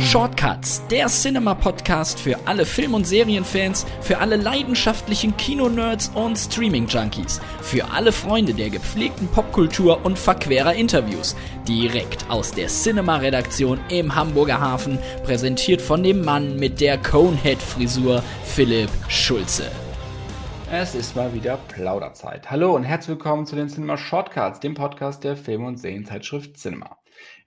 Shortcuts, der Cinema-Podcast für alle Film- und Serienfans, für alle leidenschaftlichen Kinonerds und Streaming-Junkies, für alle Freunde der gepflegten Popkultur und verquerer Interviews. Direkt aus der Cinema-Redaktion im Hamburger Hafen, präsentiert von dem Mann mit der Conehead-Frisur, Philipp Schulze. Es ist mal wieder Plauderzeit. Hallo und herzlich willkommen zu den Cinema Shortcuts, dem Podcast der Film- und Serienzeitschrift Cinema.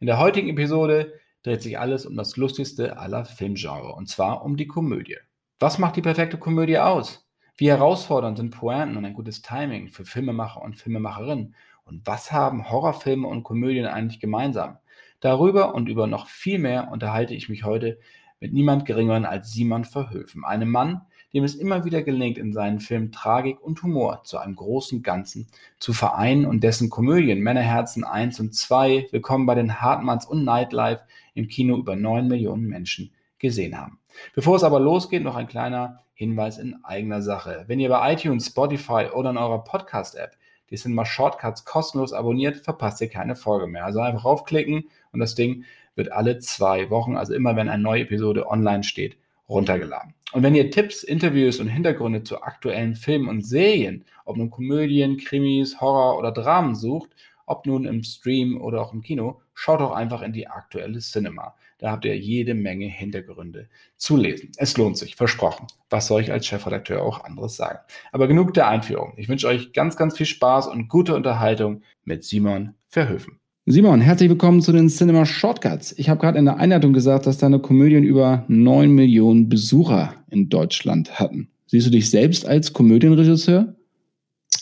In der heutigen Episode dreht sich alles um das lustigste aller Filmgenre, und zwar um die Komödie. Was macht die perfekte Komödie aus? Wie herausfordernd sind Pointen und ein gutes Timing für Filmemacher und Filmemacherinnen? Und was haben Horrorfilme und Komödien eigentlich gemeinsam? Darüber und über noch viel mehr unterhalte ich mich heute mit niemand geringeren als Simon Verhöfen, einem Mann, dem es immer wieder gelingt, in seinen Filmen Tragik und Humor zu einem großen Ganzen zu vereinen und dessen Komödien Männerherzen 1 und 2, Willkommen bei den Hartmanns und Nightlife im Kino über 9 Millionen Menschen gesehen haben. Bevor es aber losgeht, noch ein kleiner Hinweis in eigener Sache. Wenn ihr bei iTunes, Spotify oder in eurer Podcast-App die Cinema Shortcuts kostenlos abonniert, verpasst ihr keine Folge mehr. Also einfach raufklicken und das Ding wird alle zwei Wochen, also immer wenn eine neue Episode online steht, runtergeladen. Und wenn ihr Tipps, Interviews und Hintergründe zu aktuellen Filmen und Serien, ob nun Komödien, Krimis, Horror oder Dramen sucht, ob nun im Stream oder auch im Kino, schaut doch einfach in die aktuelle Cinema. Da habt ihr jede Menge Hintergründe zu lesen. Es lohnt sich, versprochen. Was soll ich als Chefredakteur auch anderes sagen? Aber genug der Einführung. Ich wünsche euch ganz, ganz viel Spaß und gute Unterhaltung mit Simon Verhöfen. Simon, herzlich willkommen zu den Cinema Shortcuts. Ich habe gerade in der Einleitung gesagt, dass deine Komödien über 9 Millionen Besucher in Deutschland hatten. Siehst du dich selbst als Komödienregisseur?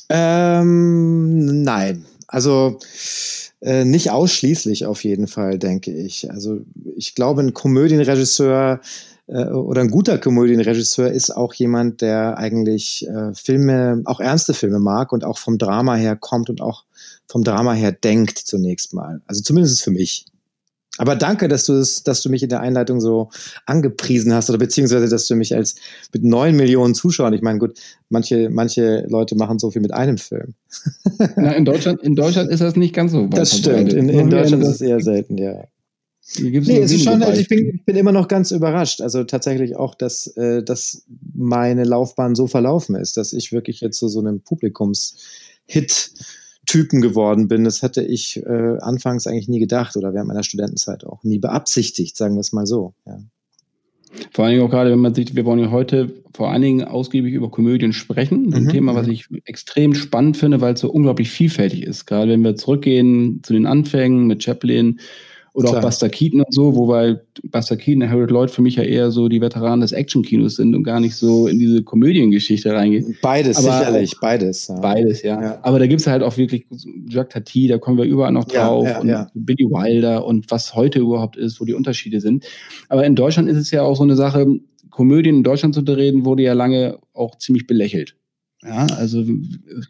Ähm, nein. Also äh, nicht ausschließlich auf jeden Fall, denke ich. Also ich glaube, ein Komödienregisseur äh, oder ein guter Komödienregisseur ist auch jemand, der eigentlich äh, Filme, auch ernste Filme mag und auch vom Drama her kommt und auch vom Drama her denkt zunächst mal. Also zumindest für mich. Aber danke, dass du es, dass du mich in der Einleitung so angepriesen hast oder beziehungsweise, dass du mich als mit neun Millionen Zuschauern, ich meine, gut, manche, manche Leute machen so viel mit einem Film. Na, in Deutschland, in Deutschland ist das nicht ganz so. Das stimmt. In, in Deutschland ist es eher selten, ja. Nee, es ist schon, also ich bin, ich bin immer noch ganz überrascht. Also tatsächlich auch, dass, äh, dass meine Laufbahn so verlaufen ist, dass ich wirklich jetzt zu so, so einem Publikumshit Typen geworden bin. Das hätte ich äh, anfangs eigentlich nie gedacht oder während meiner Studentenzeit auch nie beabsichtigt, sagen wir es mal so. Ja. Vor allen Dingen auch gerade, wenn man sieht, wir wollen ja heute vor allen Dingen ausgiebig über Komödien sprechen. Ein mhm, Thema, was ich extrem spannend finde, weil es so unglaublich vielfältig ist. Gerade wenn wir zurückgehen zu den Anfängen mit Chaplin, oder Klar. auch Buster Keaton und so, wobei Buster Keaton und Harold Lloyd für mich ja eher so die Veteranen des Actionkinos sind und gar nicht so in diese Komödiengeschichte reingehen. Beides, Aber sicherlich, beides. Ja. Beides, ja. ja. Aber da gibt es halt auch wirklich Jacques Tati, da kommen wir überall noch drauf ja, und Billy Wilder und was heute überhaupt ist, wo die Unterschiede sind. Aber in Deutschland ist es ja auch so eine Sache, Komödien in Deutschland zu reden, wurde ja lange auch ziemlich belächelt. Ja, also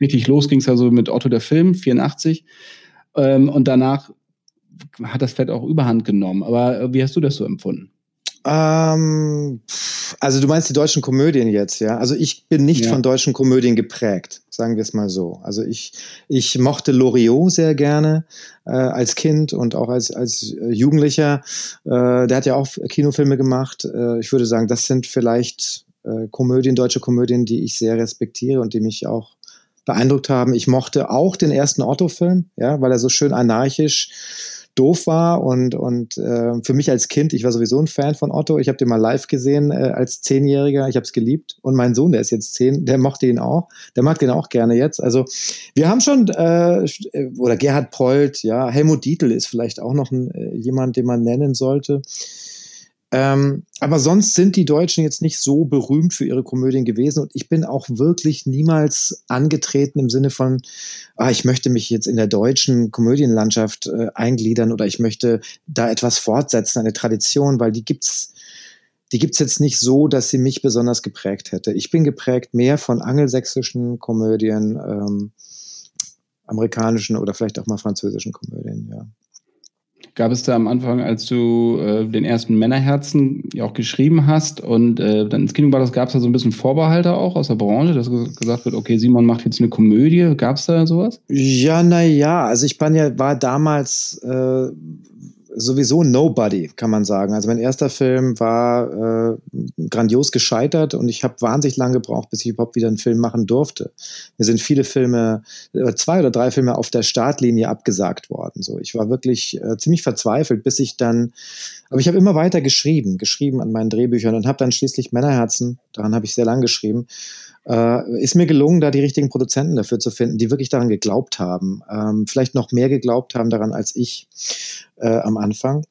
richtig los ging es ja so mit Otto der Film, 84. Ähm, und danach hat das vielleicht auch überhand genommen. Aber äh, wie hast du das so empfunden? Ähm, also du meinst die deutschen Komödien jetzt, ja? Also ich bin nicht ja. von deutschen Komödien geprägt, sagen wir es mal so. Also ich, ich mochte Loriot sehr gerne äh, als Kind und auch als, als äh, Jugendlicher. Äh, der hat ja auch Kinofilme gemacht. Äh, ich würde sagen, das sind vielleicht äh, Komödien, deutsche Komödien, die ich sehr respektiere und die mich auch beeindruckt haben. Ich mochte auch den ersten Otto-Film, ja, weil er so schön anarchisch doof war und, und äh, für mich als Kind, ich war sowieso ein Fan von Otto. Ich habe den mal live gesehen äh, als Zehnjähriger. Ich habe es geliebt. Und mein Sohn, der ist jetzt zehn, der mochte ihn auch. Der mag den auch gerne jetzt. Also wir haben schon, äh, oder Gerhard Polt, ja, Helmut Dietl ist vielleicht auch noch ein, äh, jemand, den man nennen sollte. Ähm, aber sonst sind die Deutschen jetzt nicht so berühmt für ihre Komödien gewesen und ich bin auch wirklich niemals angetreten im Sinne von, ah, ich möchte mich jetzt in der deutschen Komödienlandschaft äh, eingliedern oder ich möchte da etwas fortsetzen, eine Tradition, weil die gibt's, die gibt's jetzt nicht so, dass sie mich besonders geprägt hätte. Ich bin geprägt mehr von angelsächsischen Komödien, ähm, amerikanischen oder vielleicht auch mal französischen Komödien, ja. Gab es da am Anfang, als du äh, den ersten Männerherzen ja auch geschrieben hast und äh, dann ins Kino gebracht gab es da so ein bisschen Vorbehalte auch aus der Branche, dass gesagt wird, okay, Simon macht jetzt eine Komödie. Gab es da sowas? Ja, naja, also ich war ja, war damals äh, sowieso Nobody, kann man sagen. Also mein erster Film war äh, grandios gescheitert und ich habe wahnsinnig lange gebraucht, bis ich überhaupt wieder einen Film machen durfte. Mir sind viele Filme, äh, zwei oder drei Filme auf der Startlinie abgesagt worden. So, ich war wirklich äh, ziemlich verzweifelt, bis ich dann, aber ich habe immer weiter geschrieben, geschrieben an meinen Drehbüchern und habe dann schließlich Männerherzen, daran habe ich sehr lang geschrieben, äh, ist mir gelungen, da die richtigen Produzenten dafür zu finden, die wirklich daran geglaubt haben, ähm, vielleicht noch mehr geglaubt haben daran als ich äh, am Anfang.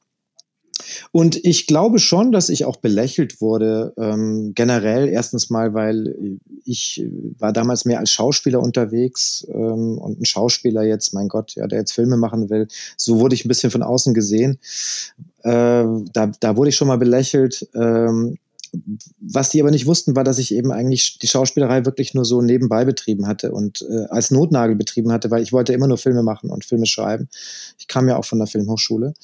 Und ich glaube schon, dass ich auch belächelt wurde, ähm, generell erstens mal, weil ich war damals mehr als Schauspieler unterwegs ähm, und ein Schauspieler jetzt, mein Gott, ja, der jetzt Filme machen will, so wurde ich ein bisschen von außen gesehen. Äh, da, da wurde ich schon mal belächelt. Ähm, was die aber nicht wussten, war, dass ich eben eigentlich die Schauspielerei wirklich nur so nebenbei betrieben hatte und äh, als Notnagel betrieben hatte, weil ich wollte immer nur Filme machen und Filme schreiben. Ich kam ja auch von der Filmhochschule.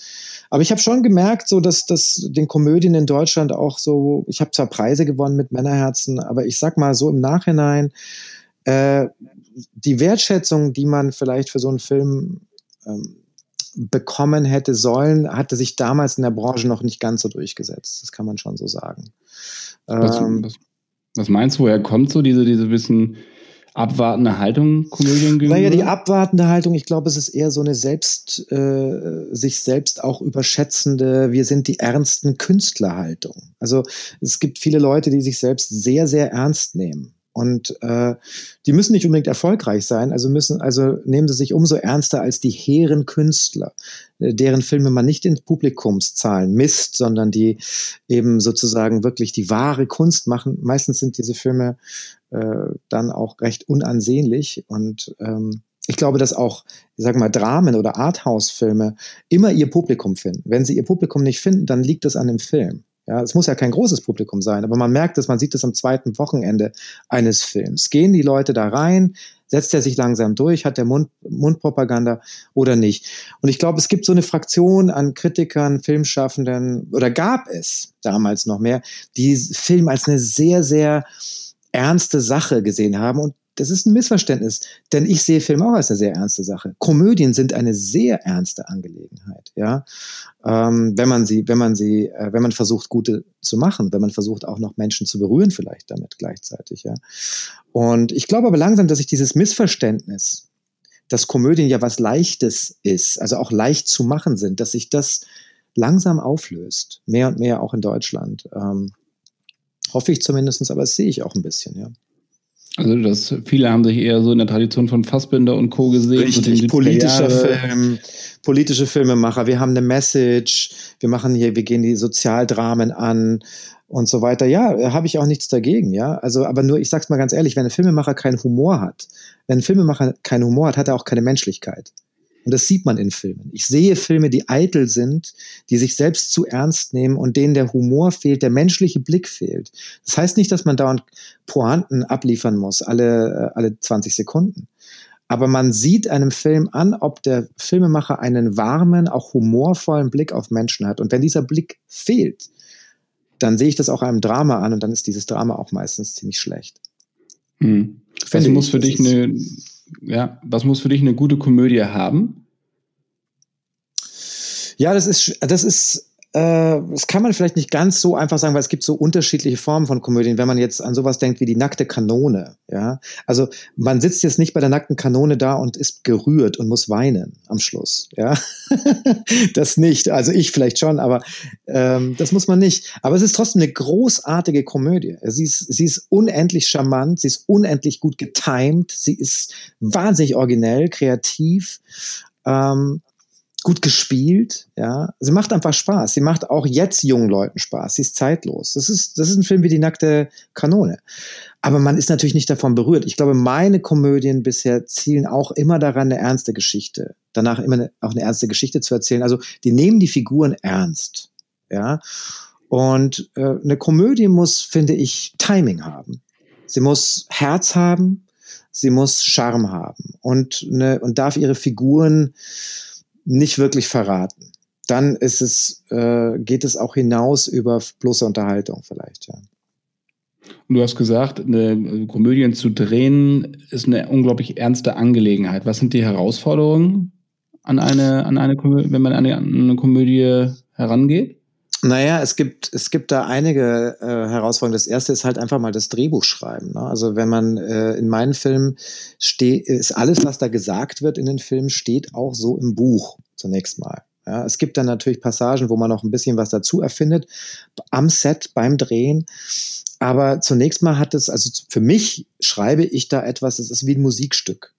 Aber ich habe schon gemerkt, so dass das den Komödien in Deutschland auch so, ich habe zwar Preise gewonnen mit Männerherzen, aber ich sag mal so im Nachhinein, äh, die Wertschätzung, die man vielleicht für so einen Film ähm, bekommen hätte sollen, hatte sich damals in der Branche noch nicht ganz so durchgesetzt. Das kann man schon so sagen. Was, ähm, was, was meinst du, woher kommt so diese, diese bisschen abwartende Haltung Komödien gegenüber? Naja, die abwartende Haltung, ich glaube, es ist eher so eine selbst, äh, sich selbst auch überschätzende, wir sind die ernsten Künstlerhaltung. Also es gibt viele Leute, die sich selbst sehr, sehr ernst nehmen. Und äh, die müssen nicht unbedingt erfolgreich sein, also müssen, also nehmen sie sich umso ernster als die hehren Künstler, äh, deren Filme man nicht in Publikumszahlen misst, sondern die eben sozusagen wirklich die wahre Kunst machen. Meistens sind diese Filme äh, dann auch recht unansehnlich und ähm, ich glaube, dass auch, ich sag mal, Dramen oder Arthouse-Filme immer ihr Publikum finden. Wenn sie ihr Publikum nicht finden, dann liegt das an dem Film. Ja, es muss ja kein großes Publikum sein, aber man merkt es, man sieht es am zweiten Wochenende eines Films. Gehen die Leute da rein? Setzt er sich langsam durch? Hat der Mund, Mundpropaganda oder nicht? Und ich glaube, es gibt so eine Fraktion an Kritikern, Filmschaffenden oder gab es damals noch mehr, die Film als eine sehr, sehr ernste Sache gesehen haben und das ist ein Missverständnis, denn ich sehe Film auch als eine sehr ernste Sache. Komödien sind eine sehr ernste Angelegenheit, ja. Ähm, wenn man sie, wenn man sie, äh, wenn man versucht, gute zu machen, wenn man versucht, auch noch Menschen zu berühren, vielleicht damit gleichzeitig, ja. Und ich glaube aber langsam, dass sich dieses Missverständnis, dass Komödien ja was Leichtes ist, also auch leicht zu machen sind, dass sich das langsam auflöst, mehr und mehr auch in Deutschland. Ähm, hoffe ich zumindest, aber das sehe ich auch ein bisschen, ja. Also das, viele haben sich eher so in der Tradition von Fassbinder und Co. gesehen. Richtig, politischer Film, politische Filmemacher. Wir haben eine Message, wir machen hier, wir gehen die Sozialdramen an und so weiter. Ja, habe ich auch nichts dagegen, ja. Also, aber nur, ich sag's mal ganz ehrlich, wenn ein Filmemacher keinen Humor hat, wenn ein Filmemacher keinen Humor hat, hat er auch keine Menschlichkeit. Und das sieht man in Filmen. Ich sehe Filme, die eitel sind, die sich selbst zu ernst nehmen und denen der Humor fehlt, der menschliche Blick fehlt. Das heißt nicht, dass man dauernd Pointen abliefern muss, alle, äh, alle 20 Sekunden. Aber man sieht einem Film an, ob der Filmemacher einen warmen, auch humorvollen Blick auf Menschen hat. Und wenn dieser Blick fehlt, dann sehe ich das auch einem Drama an und dann ist dieses Drama auch meistens ziemlich schlecht. Hm. Was muss für dich eine ja, was muss für dich eine gute Komödie haben? Ja, das ist, das ist, äh, das kann man vielleicht nicht ganz so einfach sagen, weil es gibt so unterschiedliche Formen von Komödien. Wenn man jetzt an sowas denkt wie die nackte Kanone, ja, also man sitzt jetzt nicht bei der nackten Kanone da und ist gerührt und muss weinen am Schluss, ja, das nicht. Also ich vielleicht schon, aber ähm, das muss man nicht. Aber es ist trotzdem eine großartige Komödie. Sie ist, sie ist unendlich charmant, sie ist unendlich gut getimed, sie ist wahnsinnig originell, kreativ. Ähm, gut gespielt, ja. Sie macht einfach Spaß. Sie macht auch jetzt jungen Leuten Spaß. Sie ist zeitlos. Das ist, das ist ein Film wie die nackte Kanone. Aber man ist natürlich nicht davon berührt. Ich glaube, meine Komödien bisher zielen auch immer daran, eine ernste Geschichte, danach immer eine, auch eine ernste Geschichte zu erzählen. Also, die nehmen die Figuren ernst, ja. Und äh, eine Komödie muss, finde ich, Timing haben. Sie muss Herz haben, sie muss Charme haben und, eine, und darf ihre Figuren nicht wirklich verraten. Dann ist es, äh, geht es auch hinaus über bloße Unterhaltung vielleicht, ja. Und du hast gesagt, eine Komödien zu drehen ist eine unglaublich ernste Angelegenheit. Was sind die Herausforderungen an eine, an eine, wenn man an eine, an eine Komödie herangeht? Naja, es gibt, es gibt da einige äh, Herausforderungen. Das erste ist halt einfach mal das Drehbuch schreiben. Ne? Also wenn man äh, in meinen Filmen steht, ist alles, was da gesagt wird in den Filmen, steht auch so im Buch zunächst mal. Ja, es gibt dann natürlich Passagen, wo man noch ein bisschen was dazu erfindet, am Set, beim Drehen. Aber zunächst mal hat es, also für mich schreibe ich da etwas, das ist wie ein Musikstück.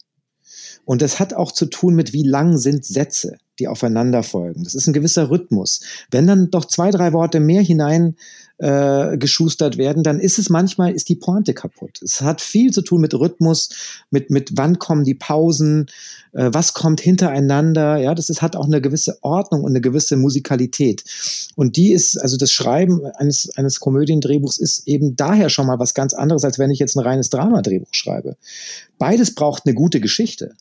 Und das hat auch zu tun mit, wie lang sind Sätze, die aufeinander folgen. Das ist ein gewisser Rhythmus. Wenn dann doch zwei, drei Worte mehr hinein äh, geschustert werden, dann ist es manchmal, ist die Pointe kaputt. Es hat viel zu tun mit Rhythmus, mit, mit wann kommen die Pausen, äh, was kommt hintereinander. Ja, das ist, hat auch eine gewisse Ordnung und eine gewisse Musikalität. Und die ist, also das Schreiben eines, eines Komödiendrehbuchs ist eben daher schon mal was ganz anderes, als wenn ich jetzt ein reines Dramadrehbuch schreibe. Beides braucht eine gute Geschichte.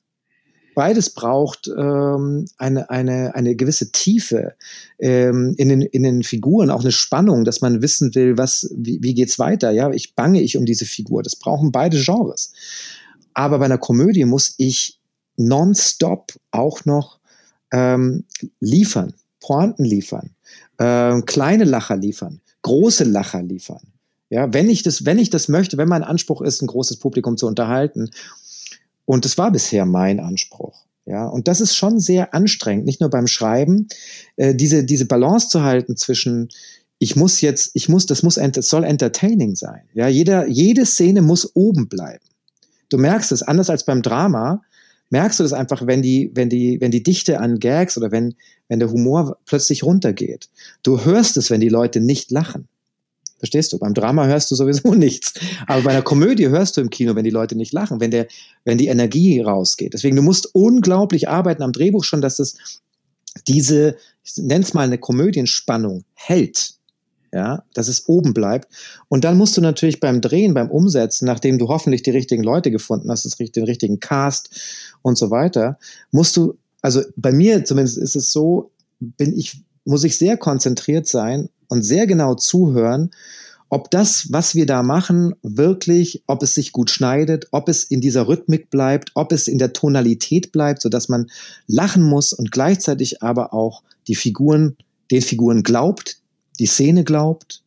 Beides braucht ähm, eine, eine, eine gewisse Tiefe ähm, in, den, in den Figuren, auch eine Spannung, dass man wissen will, was, wie, wie geht's weiter. Ja, ich bange ich um diese Figur. Das brauchen beide Genres. Aber bei einer Komödie muss ich nonstop auch noch ähm, liefern, Pointen liefern, äh, kleine Lacher liefern, große Lacher liefern. Ja, wenn ich das, wenn ich das möchte, wenn mein Anspruch ist, ein großes Publikum zu unterhalten und das war bisher mein Anspruch. Ja, und das ist schon sehr anstrengend, nicht nur beim Schreiben, äh, diese, diese Balance zu halten zwischen, ich muss jetzt, ich muss, das muss, es soll entertaining sein. Ja, jeder, jede Szene muss oben bleiben. Du merkst es, anders als beim Drama, merkst du das einfach, wenn die, wenn die, wenn die Dichte an Gags oder wenn, wenn der Humor plötzlich runtergeht. Du hörst es, wenn die Leute nicht lachen. Verstehst du? Beim Drama hörst du sowieso nichts. Aber bei einer Komödie hörst du im Kino, wenn die Leute nicht lachen, wenn, der, wenn die Energie rausgeht. Deswegen, du musst unglaublich arbeiten am Drehbuch schon, dass es diese, ich nenne es mal eine Komödienspannung hält. Ja, dass es oben bleibt. Und dann musst du natürlich beim Drehen, beim Umsetzen, nachdem du hoffentlich die richtigen Leute gefunden hast, den richtigen Cast und so weiter, musst du, also bei mir zumindest ist es so, bin ich, muss ich sehr konzentriert sein und sehr genau zuhören, ob das, was wir da machen, wirklich, ob es sich gut schneidet, ob es in dieser Rhythmik bleibt, ob es in der Tonalität bleibt, sodass man lachen muss und gleichzeitig aber auch die Figuren, den Figuren glaubt, die Szene glaubt,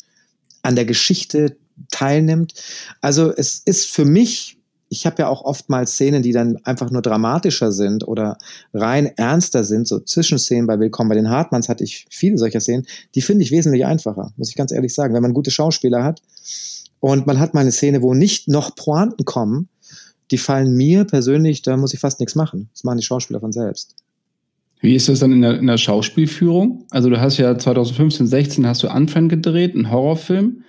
an der Geschichte teilnimmt. Also es ist für mich ich habe ja auch oftmals Szenen, die dann einfach nur dramatischer sind oder rein ernster sind, so Zwischenszenen bei Willkommen bei den Hartmanns hatte ich viele solcher Szenen, die finde ich wesentlich einfacher, muss ich ganz ehrlich sagen. Wenn man gute Schauspieler hat und man hat mal eine Szene, wo nicht noch Pointen kommen, die fallen mir persönlich, da muss ich fast nichts machen. Das machen die Schauspieler von selbst. Wie ist das dann in der, in der Schauspielführung? Also du hast ja 2015, 16 hast du Unfriend gedreht, einen Horrorfilm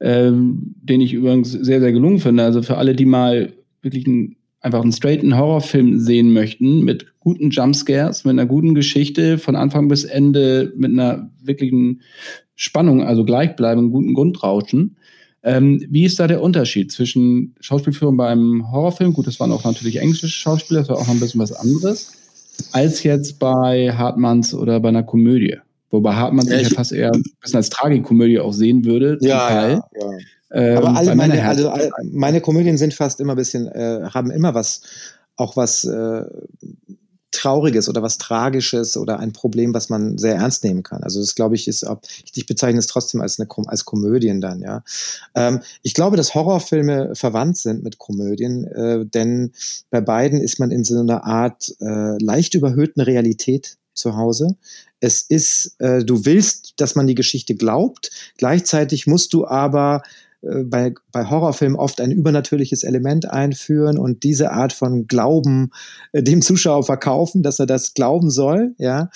ähm, den ich übrigens sehr, sehr gelungen finde. Also für alle, die mal wirklich einen, einfach einen straighten Horrorfilm sehen möchten, mit guten Jumpscares, mit einer guten Geschichte, von Anfang bis Ende, mit einer wirklichen Spannung, also gleichbleibenden, guten Grundrauschen. Ähm, wie ist da der Unterschied zwischen Schauspielführung beim Horrorfilm? Gut, das waren auch natürlich englische Schauspieler, das war auch noch ein bisschen was anderes, als jetzt bei Hartmanns oder bei einer Komödie. Wobei Hartmann sich ja, fast eher ein bisschen als Tragikomödie auch sehen würde. Ja, ja, ja. Ähm, Aber alle meine, also alle, meine Komödien sind fast immer ein bisschen, äh, haben immer was, auch was äh, Trauriges oder was Tragisches oder ein Problem, was man sehr ernst nehmen kann. Also das glaube ich ist, ich bezeichne es trotzdem als eine als Komödien dann, ja. Ähm, ich glaube, dass Horrorfilme verwandt sind mit Komödien, äh, denn bei beiden ist man in so einer Art äh, leicht überhöhten Realität zu Hause. Es ist, äh, du willst, dass man die Geschichte glaubt. Gleichzeitig musst du aber äh, bei, bei Horrorfilmen oft ein übernatürliches Element einführen und diese Art von Glauben äh, dem Zuschauer verkaufen, dass er das glauben soll, ja.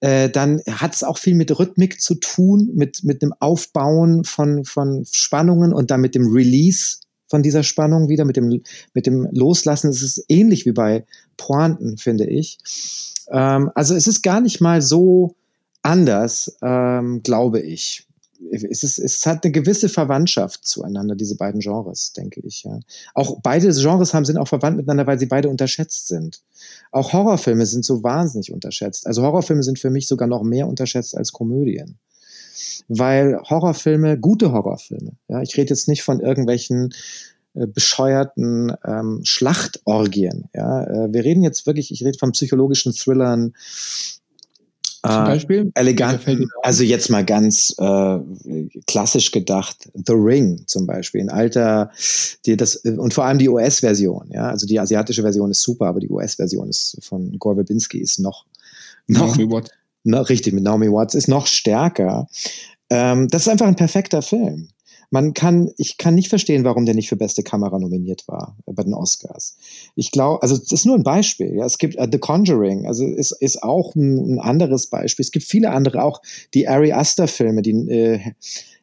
Äh, dann hat es auch viel mit Rhythmik zu tun, mit, mit dem Aufbauen von, von Spannungen und dann mit dem Release von dieser Spannung wieder, mit dem, mit dem Loslassen. Es ist ähnlich wie bei Pointen, finde ich. Ähm, also es ist gar nicht mal so anders, ähm, glaube ich. Es, ist, es hat eine gewisse Verwandtschaft zueinander, diese beiden Genres, denke ich. Ja. Auch beide Genres haben, sind auch verwandt miteinander, weil sie beide unterschätzt sind. Auch Horrorfilme sind so wahnsinnig unterschätzt. Also Horrorfilme sind für mich sogar noch mehr unterschätzt als Komödien. Weil Horrorfilme, gute Horrorfilme, ja, ich rede jetzt nicht von irgendwelchen äh, bescheuerten ähm, Schlachtorgien. Ja? Äh, wir reden jetzt wirklich, ich rede von psychologischen Thrillern, zum äh, Beispiel? Elegant. Also jetzt mal ganz äh, klassisch gedacht, The Ring zum Beispiel, ein alter, die das und vor allem die US-Version. Ja, also die asiatische Version ist super, aber die US-Version ist von Gore Verbinski ist noch noch, noch richtig mit Naomi Watts ist noch stärker. Ähm, das ist einfach ein perfekter Film man kann, ich kann nicht verstehen, warum der nicht für beste Kamera nominiert war bei den Oscars. Ich glaube, also das ist nur ein Beispiel. Ja, es gibt uh, The Conjuring, also ist, ist auch ein, ein, anderes Beispiel. Es gibt viele andere, auch die Ari Aster Filme, die äh,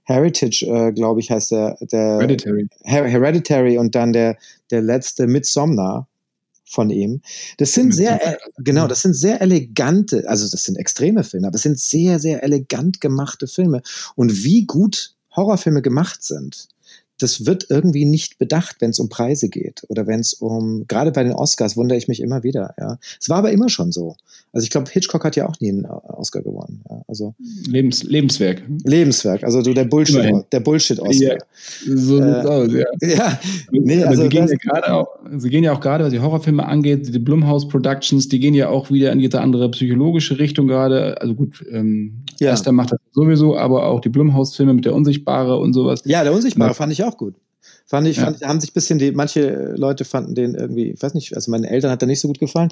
Heritage, äh, glaube ich, heißt der, der Hereditary. Her Hereditary und dann der der letzte Midsommar von ihm. Das sind sehr, äh, genau, das sind sehr elegante, also das sind extreme Filme, aber es sind sehr, sehr elegant gemachte Filme. Und wie gut Horrorfilme gemacht sind, das wird irgendwie nicht bedacht, wenn es um Preise geht oder wenn es um, gerade bei den Oscars wundere ich mich immer wieder. Ja, es war aber immer schon so. Also ich glaube, Hitchcock hat ja auch nie einen Oscar gewonnen. Ja, also Lebens, Lebenswerk. Lebenswerk. Also du der Bullshit, Immerhin. der Bullshit Oscar. Ja, so äh, aus, ja. ja. Nee, also sie gehen, ja gerade auch, sie gehen ja auch gerade, was die Horrorfilme angeht, die Blumhouse Productions, die gehen ja auch wieder in diese andere psychologische Richtung gerade. Also gut, ähm, ja. Esther macht das sowieso, aber auch die Blumhouse-Filme mit der Unsichtbare und sowas. Ja, der Unsichtbare fand ich auch gut. Fand ich, ja. fand, haben sich bisschen die, manche Leute fanden den irgendwie, ich weiß nicht, also meinen Eltern hat er nicht so gut gefallen.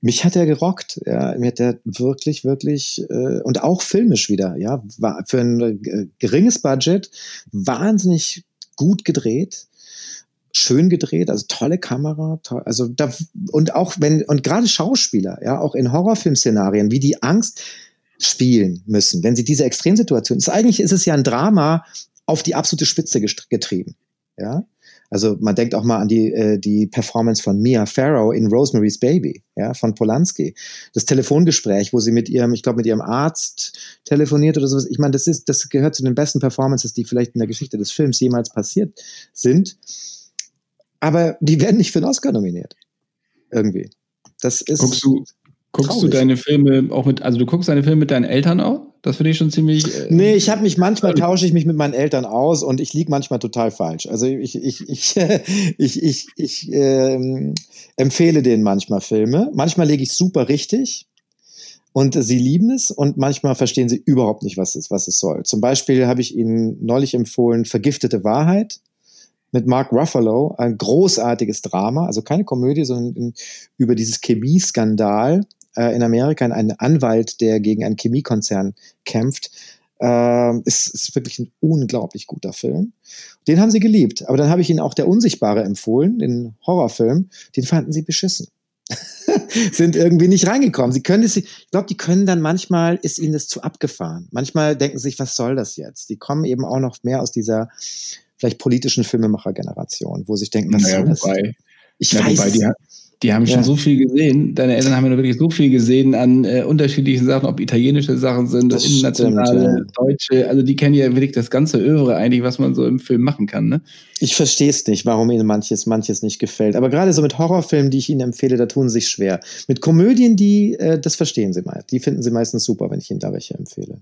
Mich hat er gerockt, ja, mir hat er wirklich, wirklich, äh, und auch filmisch wieder, ja, war für ein äh, geringes Budget wahnsinnig gut gedreht schön gedreht, also tolle Kamera, toll, also da, und auch wenn, und gerade Schauspieler, ja, auch in Horrorfilmszenarien, wie die Angst spielen müssen, wenn sie diese Extremsituation, ist eigentlich ist es ja ein Drama auf die absolute Spitze getrieben. Ja, also man denkt auch mal an die, äh, die Performance von Mia Farrow in Rosemary's Baby, ja, von Polanski. Das Telefongespräch, wo sie mit ihrem, ich glaube, mit ihrem Arzt telefoniert oder sowas. Ich meine, das ist, das gehört zu den besten Performances, die vielleicht in der Geschichte des Films jemals passiert sind. Aber die werden nicht für den Oscar nominiert. Irgendwie. Das ist. Guckst du, guckst traurig. du deine Filme auch mit, also du guckst deine Filme mit deinen Eltern auch? Das finde ich schon ziemlich. Äh, nee, ich habe mich manchmal tausche ich mich mit meinen Eltern aus und ich liege manchmal total falsch. Also ich, ich, ich, ich, ich, ich ähm, empfehle denen manchmal Filme. Manchmal lege ich super richtig und sie lieben es und manchmal verstehen sie überhaupt nicht, was es, was es soll. Zum Beispiel habe ich ihnen neulich empfohlen Vergiftete Wahrheit mit Mark Ruffalo, ein großartiges Drama, also keine Komödie, sondern über dieses Chemieskandal äh, in Amerika, ein Anwalt, der gegen einen Chemiekonzern kämpft. Äh, ist, ist wirklich ein unglaublich guter Film. Den haben sie geliebt. Aber dann habe ich ihnen auch Der Unsichtbare empfohlen, den Horrorfilm. Den fanden sie beschissen. sind irgendwie nicht reingekommen. Sie können es, ich glaube, die können dann manchmal, ist ihnen das zu abgefahren. Manchmal denken sie sich, was soll das jetzt? Die kommen eben auch noch mehr aus dieser vielleicht politischen Filmemacher-Generation, wo sich denken, was naja, soll das? Wobei, ich ja, weiß. Wobei die, die haben schon ja. so viel gesehen. Deine Eltern haben ja wirklich so viel gesehen an äh, unterschiedlichen Sachen, ob italienische Sachen sind, das internationale, stimmt, ja. deutsche. Also die kennen ja wirklich das ganze Övre eigentlich, was man so im Film machen kann. Ne? Ich verstehe es nicht, warum ihnen manches, manches nicht gefällt. Aber gerade so mit Horrorfilmen, die ich ihnen empfehle, da tun sie sich schwer. Mit Komödien, die, äh, das verstehen sie mal. Die finden sie meistens super, wenn ich ihnen da welche empfehle.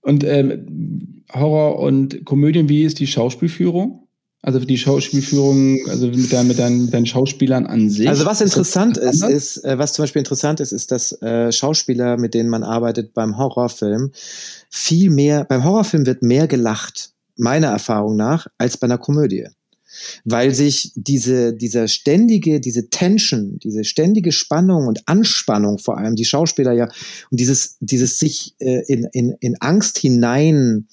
Und ähm, Horror und Komödien, wie ist die Schauspielführung? Also die Schauspielführung, also mit, dein, mit, deinen, deinen Schauspielern an sich. Also was interessant ist, ist, ist, äh, was zum Beispiel interessant ist, ist, dass äh, Schauspieler, mit denen man arbeitet beim Horrorfilm, viel mehr, beim Horrorfilm wird mehr gelacht, meiner Erfahrung nach, als bei einer Komödie. Weil sich diese, dieser ständige, diese Tension, diese ständige Spannung und Anspannung vor allem, die Schauspieler ja, und dieses, dieses sich äh, in, in, in Angst hinein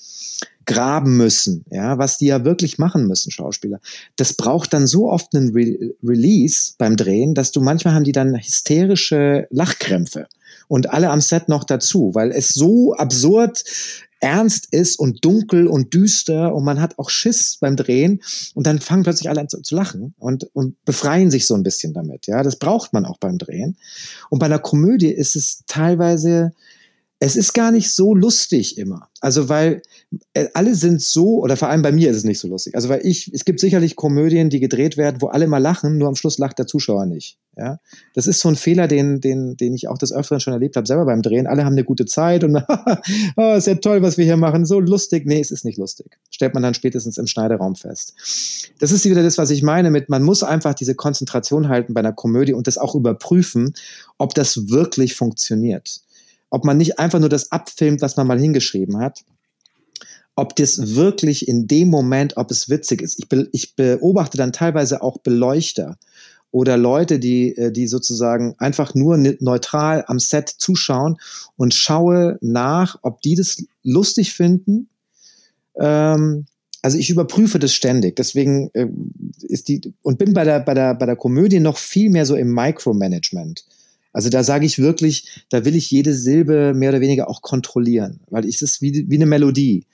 graben müssen, ja, was die ja wirklich machen müssen, Schauspieler. Das braucht dann so oft einen Re Release beim Drehen, dass du manchmal haben die dann hysterische Lachkrämpfe und alle am Set noch dazu, weil es so absurd ernst ist und dunkel und düster und man hat auch Schiss beim Drehen und dann fangen plötzlich alle an zu, zu, lachen und, und befreien sich so ein bisschen damit. Ja, das braucht man auch beim Drehen. Und bei einer Komödie ist es teilweise es ist gar nicht so lustig immer. Also weil äh, alle sind so, oder vor allem bei mir ist es nicht so lustig. Also weil ich, es gibt sicherlich Komödien, die gedreht werden, wo alle mal lachen, nur am Schluss lacht der Zuschauer nicht. Ja, das ist so ein Fehler, den, den, den ich auch des Öfteren schon erlebt habe, selber beim Drehen. Alle haben eine gute Zeit und oh, ist ja toll, was wir hier machen, so lustig. Nee, es ist nicht lustig. Stellt man dann spätestens im Schneideraum fest. Das ist wieder das, was ich meine mit, man muss einfach diese Konzentration halten bei einer Komödie und das auch überprüfen, ob das wirklich funktioniert ob man nicht einfach nur das abfilmt, was man mal hingeschrieben hat, ob das wirklich in dem Moment, ob es witzig ist. Ich, be, ich beobachte dann teilweise auch Beleuchter oder Leute, die, äh, die sozusagen einfach nur neutral am Set zuschauen und schaue nach, ob die das lustig finden. Ähm, also ich überprüfe das ständig. Deswegen äh, ist die und bin bei der bei der bei der Komödie noch viel mehr so im Micromanagement. Also da sage ich wirklich, da will ich jede Silbe mehr oder weniger auch kontrollieren, weil es ist wie, wie eine Melodie.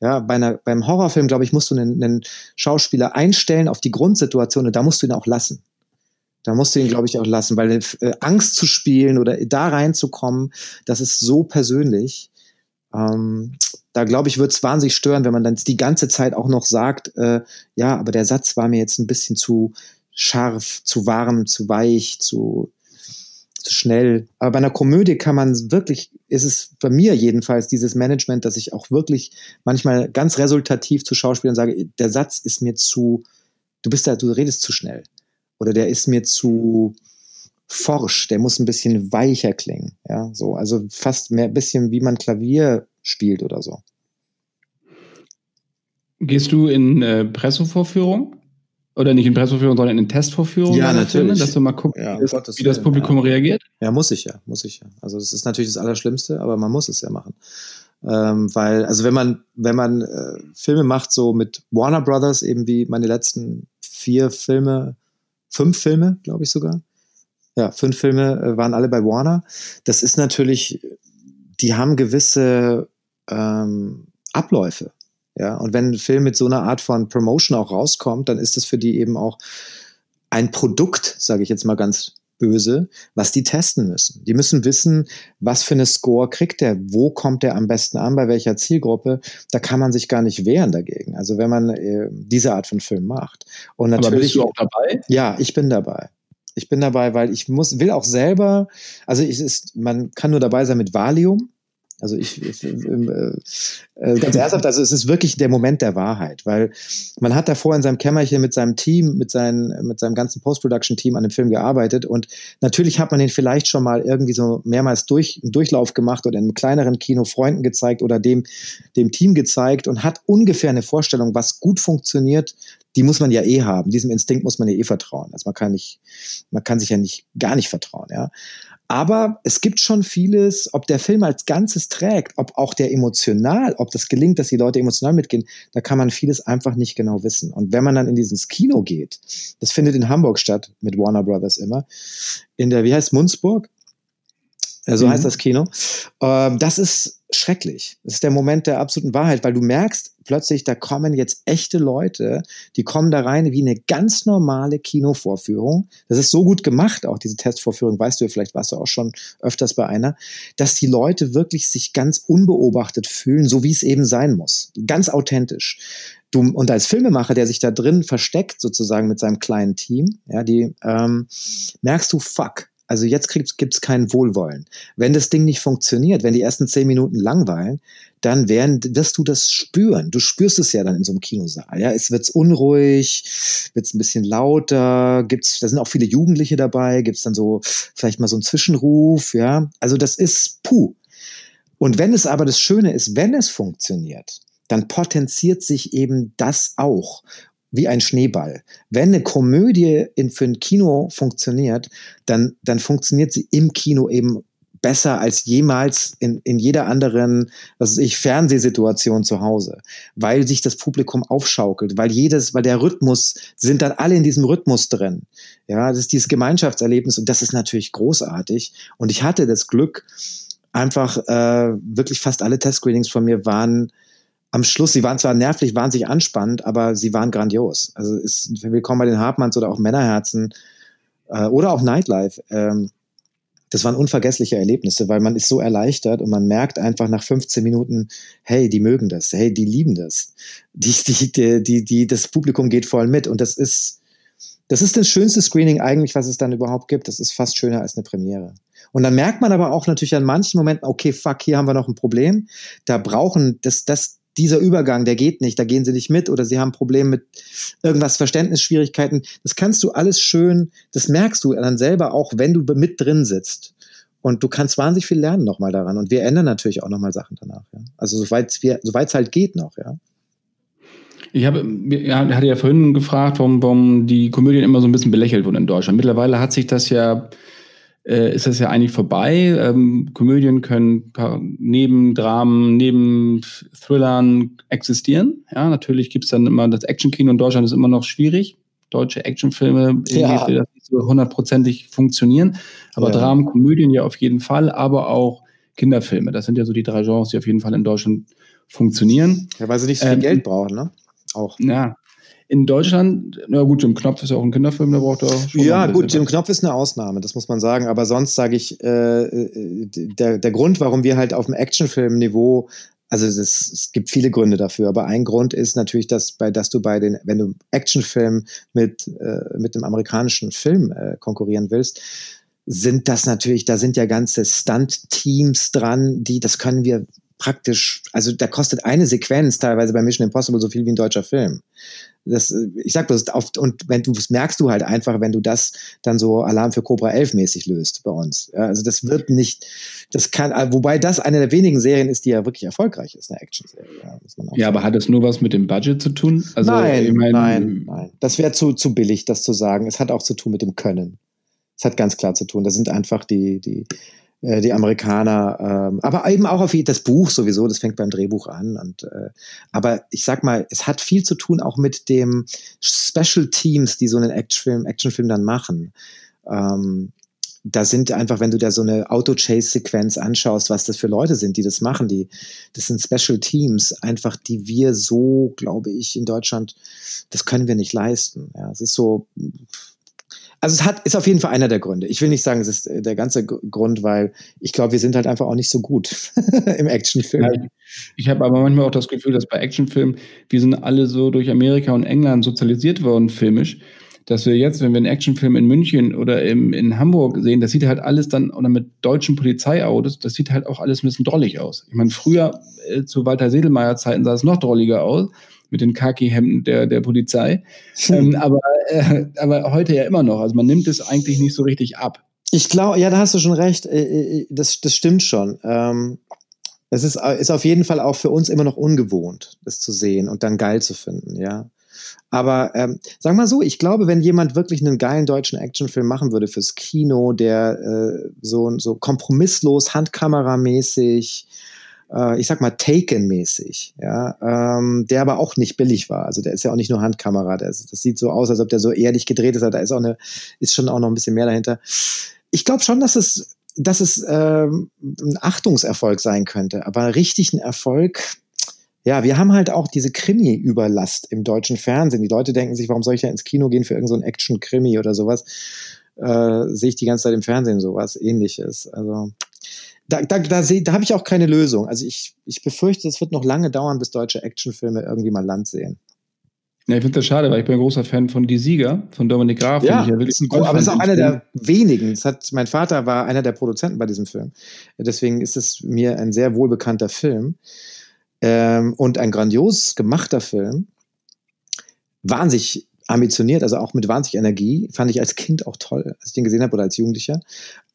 Ja, bei einer, beim Horrorfilm, glaube ich, musst du einen, einen Schauspieler einstellen auf die Grundsituation und da musst du ihn auch lassen. Da musst du ihn, glaube ich, auch lassen, weil äh, Angst zu spielen oder da reinzukommen, das ist so persönlich. Ähm, da glaube ich, wird es wahnsinnig stören, wenn man dann die ganze Zeit auch noch sagt, äh, ja, aber der Satz war mir jetzt ein bisschen zu scharf, zu warm, zu weich, zu schnell. Aber bei einer Komödie kann man wirklich, ist es bei mir jedenfalls dieses Management, dass ich auch wirklich manchmal ganz resultativ zu Schauspielern sage, der Satz ist mir zu, du bist da, du redest zu schnell. Oder der ist mir zu forsch, der muss ein bisschen weicher klingen. Ja, so, also fast mehr ein bisschen wie man Klavier spielt oder so. Gehst du in äh, Pressevorführung? Oder nicht in Pressevorführung, sondern in Testvorführung? Ja, natürlich. Filme, dass du mal guckst, ja, wie, das, wie das Publikum ja. reagiert? Ja, muss ich ja, muss ich ja. Also das ist natürlich das Allerschlimmste, aber man muss es ja machen. Ähm, weil, also wenn man, wenn man äh, Filme macht, so mit Warner Brothers, eben wie meine letzten vier Filme, fünf Filme, glaube ich sogar. Ja, fünf Filme äh, waren alle bei Warner. Das ist natürlich, die haben gewisse ähm, Abläufe. Ja, und wenn ein Film mit so einer Art von Promotion auch rauskommt, dann ist es für die eben auch ein Produkt, sage ich jetzt mal ganz böse, was die testen müssen. Die müssen wissen, was für eine Score kriegt der, wo kommt der am besten an, bei welcher Zielgruppe. Da kann man sich gar nicht wehren dagegen. Also wenn man äh, diese Art von Film macht. Und natürlich. Aber bist du auch dabei? Ja, ich bin dabei. Ich bin dabei, weil ich muss, will auch selber, also ich ist, man kann nur dabei sein mit Valium. Also ich, ich äh, äh, ganz ernsthaft, also es ist wirklich der Moment der Wahrheit, weil man hat davor in seinem Kämmerchen mit seinem Team, mit, seinen, mit seinem ganzen Post-Production-Team an dem Film gearbeitet und natürlich hat man den vielleicht schon mal irgendwie so mehrmals durch, einen Durchlauf gemacht oder in einem kleineren Kino Freunden gezeigt oder dem, dem Team gezeigt und hat ungefähr eine Vorstellung, was gut funktioniert, die muss man ja eh haben. Diesem Instinkt muss man ja eh vertrauen. Also man kann nicht, man kann sich ja nicht, gar nicht vertrauen, ja. Aber es gibt schon vieles, ob der Film als Ganzes trägt, ob auch der emotional, ob das gelingt, dass die Leute emotional mitgehen, da kann man vieles einfach nicht genau wissen. Und wenn man dann in dieses Kino geht, das findet in Hamburg statt, mit Warner Brothers immer, in der, wie heißt Munzburg? So mhm. heißt das Kino. Ähm, das ist schrecklich. Das ist der Moment der absoluten Wahrheit, weil du merkst plötzlich, da kommen jetzt echte Leute, die kommen da rein wie eine ganz normale Kinovorführung. Das ist so gut gemacht, auch diese Testvorführung, weißt du, vielleicht warst du auch schon öfters bei einer, dass die Leute wirklich sich ganz unbeobachtet fühlen, so wie es eben sein muss. Ganz authentisch. Du, und als Filmemacher, der sich da drin versteckt, sozusagen mit seinem kleinen Team, ja, die ähm, merkst du, fuck, also jetzt gibt es kein Wohlwollen. Wenn das Ding nicht funktioniert, wenn die ersten zehn Minuten langweilen, dann werden, wirst du das spüren. Du spürst es ja dann in so einem Kinosaal. Ja, es wird unruhig, wird ein bisschen lauter, gibt's, da sind auch viele Jugendliche dabei, gibt es dann so vielleicht mal so einen Zwischenruf, ja. Also das ist puh. Und wenn es aber das Schöne ist, wenn es funktioniert, dann potenziert sich eben das auch wie ein Schneeball. Wenn eine Komödie in, für ein Kino funktioniert, dann, dann funktioniert sie im Kino eben besser als jemals in, in jeder anderen, was weiß ich, Fernsehsituation zu Hause, weil sich das Publikum aufschaukelt, weil jedes, weil der Rhythmus, sind dann alle in diesem Rhythmus drin. Ja, das ist dieses Gemeinschaftserlebnis und das ist natürlich großartig. Und ich hatte das Glück, einfach äh, wirklich fast alle Test-Screenings von mir waren am Schluss, sie waren zwar nervlich wahnsinnig anspannend, aber sie waren grandios. Also ist Willkommen bei den Hartmanns oder auch Männerherzen äh, oder auch Nightlife. Ähm, das waren unvergessliche Erlebnisse, weil man ist so erleichtert und man merkt einfach nach 15 Minuten, hey, die mögen das, hey, die lieben das. Die, die, die, die, die, das Publikum geht voll mit und das ist, das ist das schönste Screening eigentlich, was es dann überhaupt gibt. Das ist fast schöner als eine Premiere. Und dann merkt man aber auch natürlich an manchen Momenten, okay, fuck, hier haben wir noch ein Problem. Da brauchen, das, das, dieser Übergang, der geht nicht, da gehen sie nicht mit oder sie haben ein Problem mit irgendwas, Verständnisschwierigkeiten. Das kannst du alles schön, das merkst du dann selber auch, wenn du mit drin sitzt. Und du kannst wahnsinnig viel lernen nochmal daran. Und wir ändern natürlich auch nochmal Sachen danach. Ja. Also soweit es halt geht noch, ja. Ich habe, ja, hatte ja vorhin gefragt, warum, warum die Komödien immer so ein bisschen belächelt wurden in Deutschland. Mittlerweile hat sich das ja äh, ist das ja eigentlich vorbei. Ähm, Komödien können neben Dramen, neben Thrillern existieren. Ja, natürlich gibt es dann immer das Actionkino in Deutschland ist immer noch schwierig. Deutsche Actionfilme ja. das nicht so hundertprozentig funktionieren. Aber ja. Dramen, Komödien ja auf jeden Fall, aber auch Kinderfilme. Das sind ja so die drei Genres, die auf jeden Fall in Deutschland funktionieren. Ja, weil sie nicht so viel ähm, Geld brauchen, ne? Auch. Ja, in Deutschland, na gut, Jim Knopf ist ja auch ein Kinderfilm, der braucht er schon. Ja, gut, Jim Knopf ist eine Ausnahme, das muss man sagen. Aber sonst sage ich, äh, äh, der, der Grund, warum wir halt auf dem Actionfilm-Niveau also es, es gibt viele Gründe dafür, aber ein Grund ist natürlich, dass bei, dass du bei den, wenn du Actionfilm mit äh, mit dem amerikanischen Film äh, konkurrieren willst, sind das natürlich, da sind ja ganze Stunt-Teams dran, die, das können wir praktisch, also da kostet eine Sequenz teilweise bei Mission Impossible so viel wie ein deutscher Film. Das, ich sag bloß, auf, und wenn du das merkst du halt einfach, wenn du das dann so Alarm für Cobra 11 mäßig löst bei uns. Ja, also das wird nicht, das kann, wobei das eine der wenigen Serien ist, die ja wirklich erfolgreich ist, eine Action-Serie. Ja, ja aber hat das nur was mit dem Budget zu tun? Also, nein, ich mein, nein, nein. Das wäre zu, zu billig, das zu sagen. Es hat auch zu tun mit dem Können. Es hat ganz klar zu tun. Das sind einfach die, die, äh, die Amerikaner, ähm, aber eben auch auf das Buch sowieso, das fängt beim Drehbuch an. Und, äh, aber ich sag mal, es hat viel zu tun auch mit dem Special Teams, die so einen Actionfilm, Actionfilm dann machen. Ähm, da sind einfach, wenn du da so eine Auto-Chase-Sequenz anschaust, was das für Leute sind, die das machen, die, das sind Special Teams, einfach, die wir so, glaube ich, in Deutschland, das können wir nicht leisten. Ja, es ist so, also es hat, ist auf jeden Fall einer der Gründe. Ich will nicht sagen, es ist äh, der ganze Grund, weil ich glaube, wir sind halt einfach auch nicht so gut im Actionfilm. Ja, ich habe aber manchmal auch das Gefühl, dass bei Actionfilmen, wir sind alle so durch Amerika und England sozialisiert worden, filmisch, dass wir jetzt, wenn wir einen Actionfilm in München oder im, in Hamburg sehen, das sieht halt alles dann, oder mit deutschen Polizeiautos, das sieht halt auch alles ein bisschen drollig aus. Ich meine, früher äh, zu Walter Sedelmeier Zeiten sah es noch drolliger aus mit den Khaki-Hemden der, der Polizei. ähm, aber, äh, aber heute ja immer noch. Also man nimmt es eigentlich nicht so richtig ab. Ich glaube, ja, da hast du schon recht. Äh, äh, das, das stimmt schon. Ähm, es ist, ist auf jeden Fall auch für uns immer noch ungewohnt, das zu sehen und dann geil zu finden, ja. Aber ähm, sag mal so, ich glaube, wenn jemand wirklich einen geilen deutschen Actionfilm machen würde fürs Kino, der äh, so, so kompromisslos, handkameramäßig, äh, ich sag mal, Taken-mäßig, ja, ähm, der aber auch nicht billig war. Also der ist ja auch nicht nur Handkamera, der ist, das sieht so aus, als ob der so ehrlich gedreht ist, aber da ist auch eine, ist schon auch noch ein bisschen mehr dahinter. Ich glaube schon, dass es, dass es ähm, ein Achtungserfolg sein könnte, aber richtig ein Erfolg, ja, wir haben halt auch diese Krimi-Überlast im deutschen Fernsehen. Die Leute denken sich, warum soll ich da ins Kino gehen für irgendeinen so Action-Krimi oder sowas? Äh, sehe ich die ganze Zeit im Fernsehen sowas ähnliches. Also da, da, da, da habe ich auch keine Lösung. Also ich, ich befürchte, es wird noch lange dauern, bis deutsche Actionfilme irgendwie mal Land sehen. Ja, ich finde das schade, weil ich bin ein großer Fan von Die Sieger, von Dominik Graf. Ja, ja ist ein, aber das ist auch einer der wenigen. Das hat, mein Vater war einer der Produzenten bei diesem Film. Deswegen ist es mir ein sehr wohlbekannter Film ähm, und ein grandios gemachter Film. Wahnsinnig ambitioniert, also auch mit wahnsinnig Energie. Fand ich als Kind auch toll, als ich den gesehen habe oder als Jugendlicher.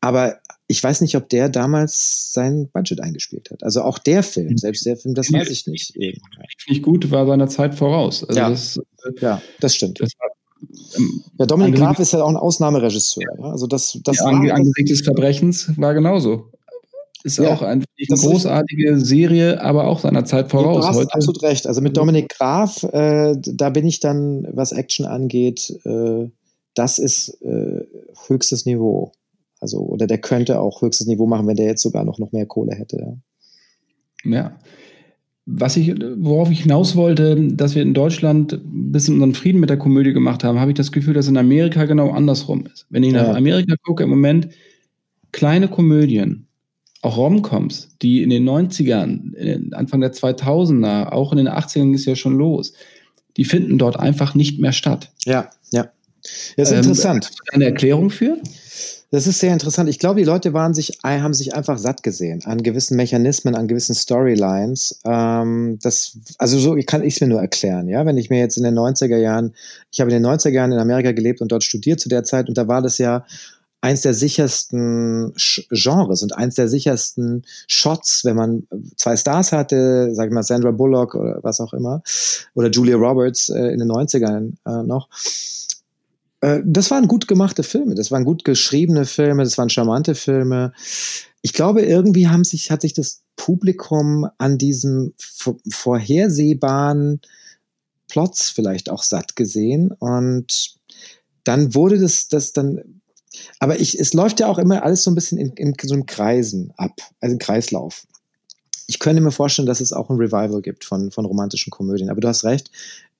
Aber ich weiß nicht, ob der damals sein Budget eingespielt hat. Also auch der Film, hm. selbst der Film, das weiß ich nicht. Finde ich gut, war seiner Zeit voraus. Also ja. Das, ja, das stimmt. Das war, ähm, ja, Dominik Graf ist ja auch ein Ausnahmeregisseur. Ja? Also das, das ja, angesichts des Verbrechens war genauso. Ist ja, auch ein, eine großartige Serie, aber auch seiner Zeit voraus. Du hast heute. absolut recht. Also mit Dominik Graf, äh, da bin ich dann, was Action angeht, äh, das ist äh, höchstes Niveau. Also, oder der könnte auch höchstes Niveau machen, wenn der jetzt sogar noch, noch mehr Kohle hätte. Ja. ja. Was ich, worauf ich hinaus wollte, dass wir in Deutschland ein bisschen unseren Frieden mit der Komödie gemacht haben, habe ich das Gefühl, dass in Amerika genau andersrum ist. Wenn ich ja. nach Amerika gucke, im Moment kleine Komödien, auch Romcoms, die in den 90ern, Anfang der 2000er, auch in den 80ern ist ja schon los, die finden dort einfach nicht mehr statt. Ja, ja. Das ist ähm, interessant. Eine Erklärung für? Das ist sehr interessant. Ich glaube, die Leute waren sich, haben sich einfach satt gesehen an gewissen Mechanismen, an gewissen Storylines. Ähm, das, also so kann ich es mir nur erklären. Ja, wenn ich mir jetzt in den 90er Jahren, ich habe in den 90er Jahren in Amerika gelebt und dort studiert zu der Zeit und da war das ja eins der sichersten Genres und eins der sichersten Shots, wenn man zwei Stars hatte, sag ich mal Sandra Bullock oder was auch immer, oder Julia Roberts äh, in den 90ern äh, noch äh, das waren gut gemachte Filme, das waren gut geschriebene Filme, das waren charmante Filme. Ich glaube, irgendwie haben sich, hat sich das Publikum an diesem vorhersehbaren Plots vielleicht auch satt gesehen und dann wurde das, das dann, aber ich, es läuft ja auch immer alles so ein bisschen in, in so einem Kreisen ab, also im Kreislauf ich könnte mir vorstellen, dass es auch ein Revival gibt von, von romantischen Komödien. Aber du hast recht,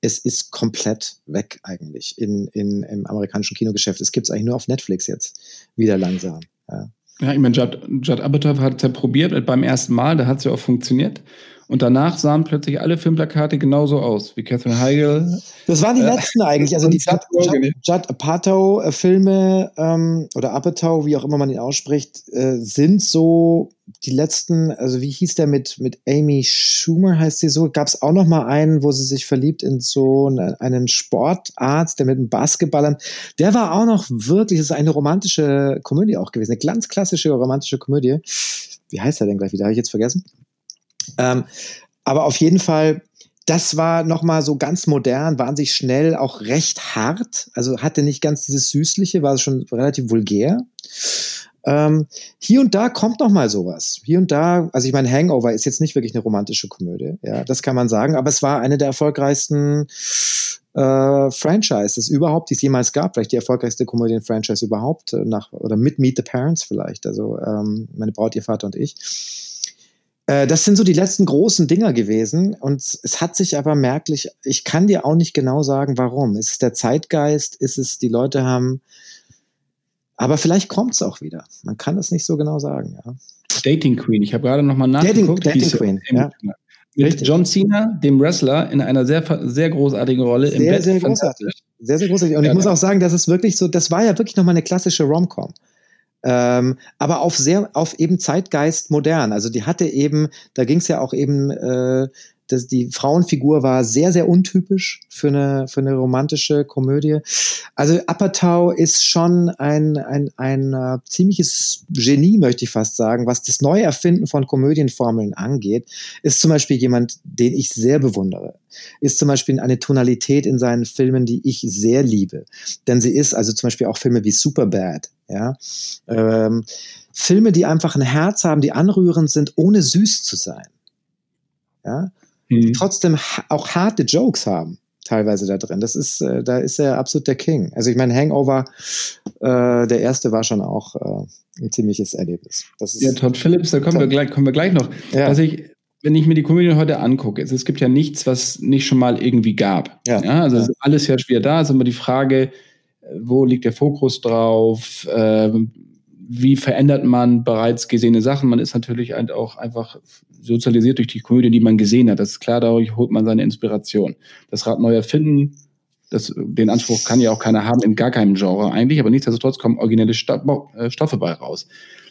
es ist komplett weg eigentlich in, in, im amerikanischen Kinogeschäft. Es gibt es eigentlich nur auf Netflix jetzt wieder langsam. Ja. Ja, ich meine, Judd, Judd Apatow hat es ja probiert beim ersten Mal, da hat es ja auch funktioniert. Und danach sahen plötzlich alle Filmplakate genauso aus, wie Catherine Heigl. Das waren die äh, letzten eigentlich. Also die Judd, Judd, Judd Apatow-Filme äh, ähm, oder Apatow, wie auch immer man ihn ausspricht, äh, sind so die letzten, also wie hieß der mit, mit Amy Schumer, heißt sie so, gab es auch noch mal einen, wo sie sich verliebt in so einen Sportarzt, der mit einem Basketballern, der war auch noch wirklich, das ist eine romantische Komödie auch gewesen, eine ganz klassische romantische Komödie. Wie heißt er denn gleich wieder? Habe ich jetzt vergessen? Ähm, aber auf jeden Fall, das war nochmal so ganz modern, wahnsinnig schnell, auch recht hart. Also hatte nicht ganz dieses Süßliche, war schon relativ vulgär. Ähm, hier und da kommt noch mal sowas. Hier und da, also ich meine, Hangover ist jetzt nicht wirklich eine romantische Komödie, ja, das kann man sagen, aber es war eine der erfolgreichsten äh, Franchises überhaupt, die es jemals gab. Vielleicht die erfolgreichste Komödien-Franchise überhaupt, äh, nach, oder mit Meet the Parents vielleicht. Also ähm, meine Braut, ihr Vater und ich. Äh, das sind so die letzten großen Dinger gewesen und es hat sich aber merklich, ich kann dir auch nicht genau sagen, warum. Ist es der Zeitgeist? Ist es, die Leute haben aber vielleicht kommt es auch wieder. Man kann es nicht so genau sagen. Ja. Dating Queen. Ich habe gerade noch mal nachgeguckt. Dating, Dating Queen. Ja. Mit Richtig. John Cena, dem Wrestler, in einer sehr, sehr großartigen Rolle sehr, im Bett. Sehr großartig. Sehr, sehr großartig. Und ja, ich muss auch sagen, das ist wirklich so, das war ja wirklich nochmal eine klassische Rom-Com. Ähm, aber auf sehr, auf eben Zeitgeist modern. Also die hatte eben, da ging es ja auch eben äh, das, die Frauenfigur war sehr, sehr untypisch für eine, für eine romantische Komödie. Also Apatow ist schon ein, ein, ein uh, ziemliches Genie, möchte ich fast sagen, was das Neuerfinden von Komödienformeln angeht. Ist zum Beispiel jemand, den ich sehr bewundere. Ist zum Beispiel eine Tonalität in seinen Filmen, die ich sehr liebe. Denn sie ist, also zum Beispiel auch Filme wie Superbad, ja. Ähm, Filme, die einfach ein Herz haben, die anrührend sind, ohne süß zu sein. Ja, mhm. trotzdem auch harte Jokes haben teilweise da drin. Das ist, äh, da ist er absolut der King. Also ich meine, Hangover, äh, der erste war schon auch äh, ein ziemliches Erlebnis. Das ist ja, Todd Phillips, da kommen wir gleich, kommen wir gleich noch. Ja. Was ich, wenn ich mir die Komödie heute angucke, es, es gibt ja nichts, was nicht schon mal irgendwie gab. Ja. ja also ja. alles ja schwer da, ist immer die Frage, äh, wo liegt der Fokus drauf? Ähm, wie verändert man bereits gesehene Sachen? Man ist natürlich halt auch einfach sozialisiert durch die Komödie, die man gesehen hat. Das ist klar, dadurch holt man seine Inspiration. Das Rad neu erfinden, das, den Anspruch kann ja auch keiner haben in gar keinem Genre eigentlich, aber nichtsdestotrotz kommen originelle äh, Stoffe bei raus.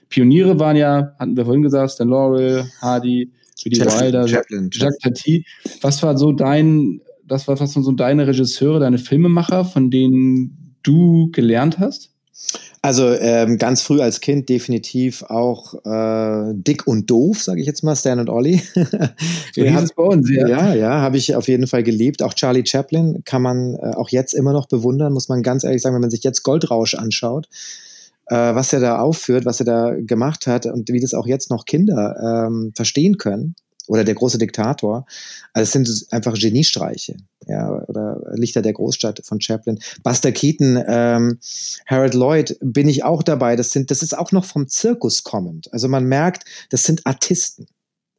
Pioniere waren ja, hatten wir vorhin gesagt, Stan Laurel, Hardy, Judy Wilder, Chaplin, Jacques Tati. Was war so dein, das war was so deine Regisseure, deine Filmemacher, von denen du gelernt hast? Also ähm, ganz früh als Kind definitiv auch äh, dick und doof, sage ich jetzt mal, Stan und Ollie. hieß es bei uns, ja. Ja, ja, habe ich auf jeden Fall geliebt. Auch Charlie Chaplin kann man äh, auch jetzt immer noch bewundern, muss man ganz ehrlich sagen, wenn man sich jetzt Goldrausch anschaut, äh, was er da aufführt, was er da gemacht hat und wie das auch jetzt noch Kinder ähm, verstehen können oder der große Diktator. Also es sind einfach Geniestreiche, ja, oder Lichter der Großstadt von Chaplin. Buster Keaton, ähm, Harold Lloyd bin ich auch dabei. Das sind, das ist auch noch vom Zirkus kommend. Also man merkt, das sind Artisten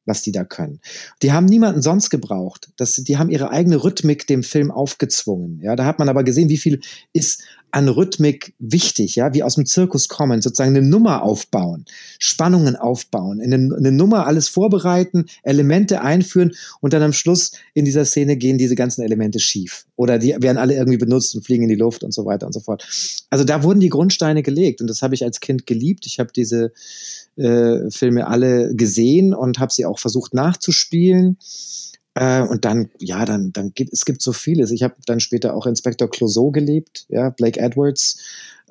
was die da können. Die haben niemanden sonst gebraucht. Das, die haben ihre eigene Rhythmik dem Film aufgezwungen. Ja, da hat man aber gesehen, wie viel ist an Rhythmik wichtig, ja, wie aus dem Zirkus kommen, sozusagen eine Nummer aufbauen, Spannungen aufbauen, in eine, eine Nummer alles vorbereiten, Elemente einführen und dann am Schluss in dieser Szene gehen diese ganzen Elemente schief oder die werden alle irgendwie benutzt und fliegen in die Luft und so weiter und so fort. Also da wurden die Grundsteine gelegt und das habe ich als Kind geliebt. Ich habe diese äh, Filme alle gesehen und habe sie auch versucht nachzuspielen. Äh, und dann, ja, dann, dann gibt es gibt so vieles. Ich habe dann später auch Inspector Clouseau gelebt, ja, Blake Edwards.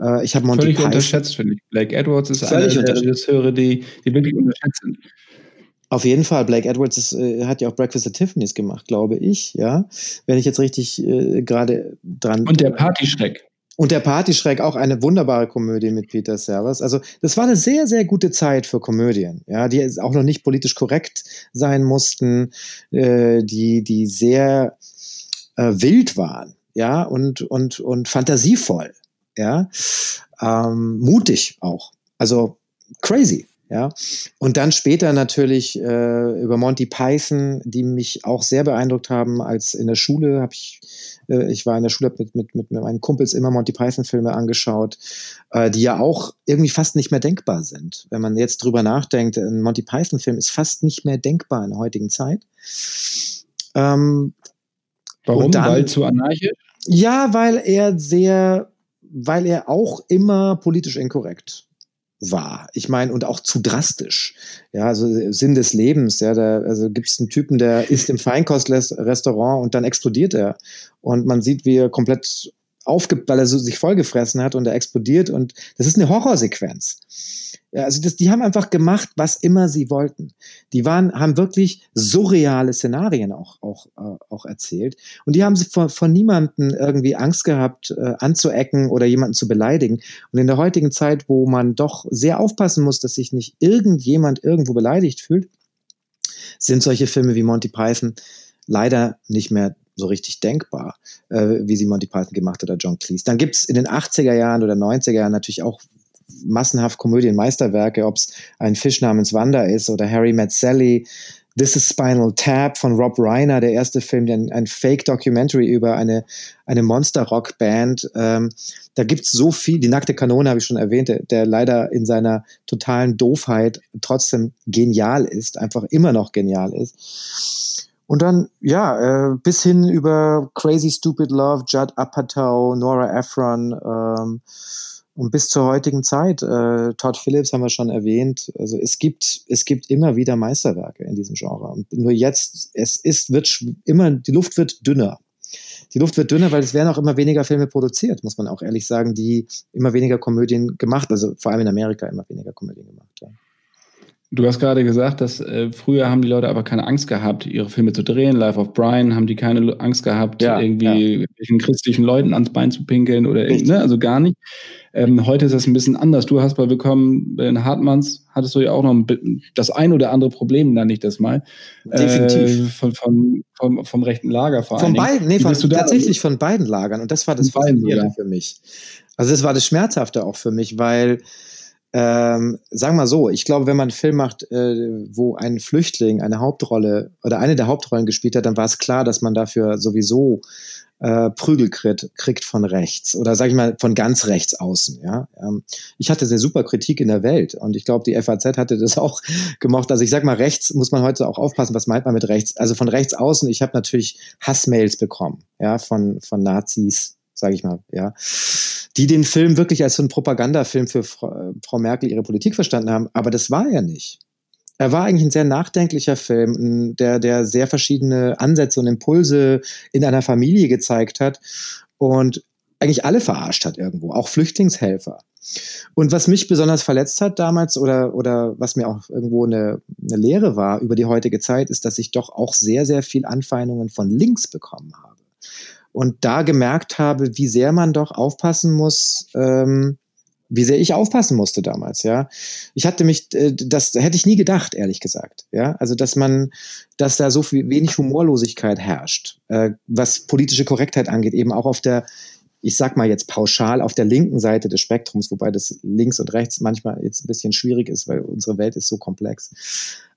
Äh, ich habe Monty Völlig Python. unterschätzt, finde ich. Blake Edwards ist einer der Regisseure, die, die wirklich unterschätzt sind. Auf jeden Fall, Blake Edwards ist, äh, hat ja auch Breakfast at Tiffany's gemacht, glaube ich, ja. Wenn ich jetzt richtig äh, gerade dran. Und der Partyschreck. Und der Partyschreck auch eine wunderbare Komödie mit Peter Sellers. Also das war eine sehr, sehr gute Zeit für Komödien, ja, die auch noch nicht politisch korrekt sein mussten, äh, die, die sehr äh, wild waren, ja, und, und, und fantasievoll, ja, ähm, mutig auch. Also crazy. Ja, und dann später natürlich äh, über Monty Python, die mich auch sehr beeindruckt haben, als in der Schule habe ich, äh, ich war in der Schule mit, mit, mit meinen Kumpels immer Monty Python-Filme angeschaut, äh, die ja auch irgendwie fast nicht mehr denkbar sind. Wenn man jetzt drüber nachdenkt, ein Monty Python-Film ist fast nicht mehr denkbar in der heutigen Zeit. Ähm, Warum? Dann, weil zu anarchisch? Ja, weil er sehr, weil er auch immer politisch inkorrekt war. Ich meine, und auch zu drastisch. Ja, also Sinn des Lebens. Ja, da also gibt es einen Typen, der isst im Feinkostrestaurant und dann explodiert er. Und man sieht, wie er komplett aufge, weil er so sich vollgefressen hat und er explodiert und das ist eine Horrorsequenz. Ja, also das, die haben einfach gemacht, was immer sie wollten. Die waren, haben wirklich surreale Szenarien auch, auch, äh, auch erzählt. Und die haben sie von, von niemandem irgendwie Angst gehabt, äh, anzuecken oder jemanden zu beleidigen. Und in der heutigen Zeit, wo man doch sehr aufpassen muss, dass sich nicht irgendjemand irgendwo beleidigt fühlt, sind solche Filme wie Monty Python leider nicht mehr so richtig denkbar, äh, wie sie Monty Python gemacht hat oder John Cleese. Dann gibt es in den 80er Jahren oder 90er Jahren natürlich auch massenhaft Komödienmeisterwerke, ob es ein Fisch namens Wanda ist oder Harry Met Sally. This is Spinal Tap von Rob Reiner, der erste Film, ein, ein Fake-Documentary über eine, eine Monster-Rock-Band. Ähm, da gibt's so viel, die nackte Kanone habe ich schon erwähnt, der, der leider in seiner totalen Doofheit trotzdem genial ist, einfach immer noch genial ist. Und dann, ja, äh, bis hin über Crazy Stupid Love, Judd Apatow, Nora Ephron ähm, und bis zur heutigen Zeit. Äh, Todd Phillips haben wir schon erwähnt. Also es gibt, es gibt immer wieder Meisterwerke in diesem Genre. Und nur jetzt, es ist, wird immer, die Luft wird dünner. Die Luft wird dünner, weil es werden auch immer weniger Filme produziert, muss man auch ehrlich sagen, die immer weniger Komödien gemacht, also vor allem in Amerika immer weniger Komödien gemacht. Ja. Du hast gerade gesagt, dass äh, früher haben die Leute aber keine Angst gehabt, ihre Filme zu drehen. Life of Brian haben die keine Angst gehabt, ja, irgendwie ja. christlichen Leuten ans Bein zu pinkeln oder ne, also gar nicht. Ähm, heute ist das ein bisschen anders. Du hast bei Willkommen in Hartmanns hattest du ja auch noch ein, das ein oder andere Problem, da nicht das mal. Definitiv. Äh, von, von, vom, vom rechten Lager vor allem. Von beiden, nee, von, tatsächlich von beiden Lagern. Und das war das Faszinierende für mich. Also das war das Schmerzhafte auch für mich, weil ähm, sagen wir so, ich glaube, wenn man einen Film macht, äh, wo ein Flüchtling eine Hauptrolle oder eine der Hauptrollen gespielt hat, dann war es klar, dass man dafür sowieso äh, Prügel kriegt, kriegt von rechts oder sage ich mal von ganz rechts außen. Ja, ähm, ich hatte sehr super Kritik in der Welt und ich glaube, die FAZ hatte das auch gemocht. Also ich sag mal, rechts muss man heute auch aufpassen, was meint man mit rechts? Also von rechts außen. Ich habe natürlich Hassmails bekommen, ja, von von Nazis, sage ich mal, ja, die den Film wirklich als so ein Propagandafilm für Frau, Frau Merkel ihre Politik verstanden haben. Aber das war er nicht. Er war eigentlich ein sehr nachdenklicher Film, der, der sehr verschiedene Ansätze und Impulse in einer Familie gezeigt hat und eigentlich alle verarscht hat irgendwo, auch Flüchtlingshelfer. Und was mich besonders verletzt hat damals oder, oder was mir auch irgendwo eine, eine Lehre war über die heutige Zeit, ist, dass ich doch auch sehr, sehr viel Anfeindungen von links bekommen habe und da gemerkt habe, wie sehr man doch aufpassen muss, ähm, wie sehr ich aufpassen musste damals, ja. Ich hatte mich, äh, das hätte ich nie gedacht, ehrlich gesagt, ja. Also, dass man, dass da so viel wenig Humorlosigkeit herrscht, äh, was politische Korrektheit angeht, eben auch auf der, ich sag mal jetzt pauschal, auf der linken Seite des Spektrums, wobei das links und rechts manchmal jetzt ein bisschen schwierig ist, weil unsere Welt ist so komplex.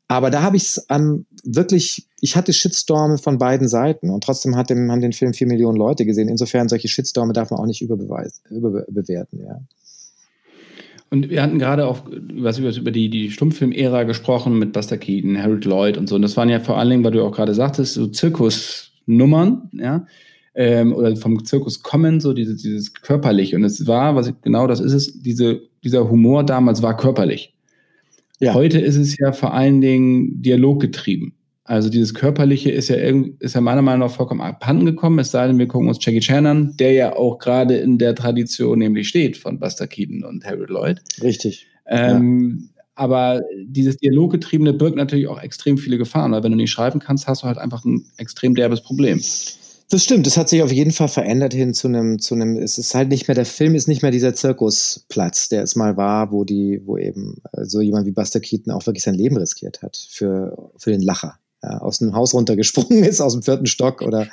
Aber da habe ich es ähm, wirklich ich hatte Shitstorme von beiden Seiten und trotzdem hat dem, haben den Film vier Millionen Leute gesehen. Insofern solche Shitstorme darf man auch nicht überbewerten, ja. Und wir hatten gerade auch was über die, die Stummfilm-Ära gesprochen mit Buster Keaton, Harold Lloyd und so. Und das waren ja vor allen Dingen, weil du auch gerade sagtest, so Zirkusnummern, ja, ähm, oder vom Zirkus kommen, so dieses, dieses körperlich. Und es war, was ich, genau das ist es, diese, dieser Humor damals war körperlich. Ja. Heute ist es ja vor allen Dingen dialoggetrieben. Also dieses Körperliche ist ja, ist ja meiner Meinung nach vollkommen abhanden gekommen, es sei denn, wir gucken uns Jackie Chan an, der ja auch gerade in der Tradition nämlich steht von Buster Keaton und Harold Lloyd. Richtig. Ähm, ja. Aber dieses Dialoggetriebene birgt natürlich auch extrem viele Gefahren, weil wenn du nicht schreiben kannst, hast du halt einfach ein extrem derbes Problem. Das stimmt, das hat sich auf jeden Fall verändert hin zu einem, zu einem, es ist halt nicht mehr, der Film ist nicht mehr dieser Zirkusplatz, der es mal war, wo die, wo eben äh, so jemand wie Buster Keaton auch wirklich sein Leben riskiert hat für, für den Lacher ja, aus dem Haus runtergesprungen ist, aus dem vierten Stock oder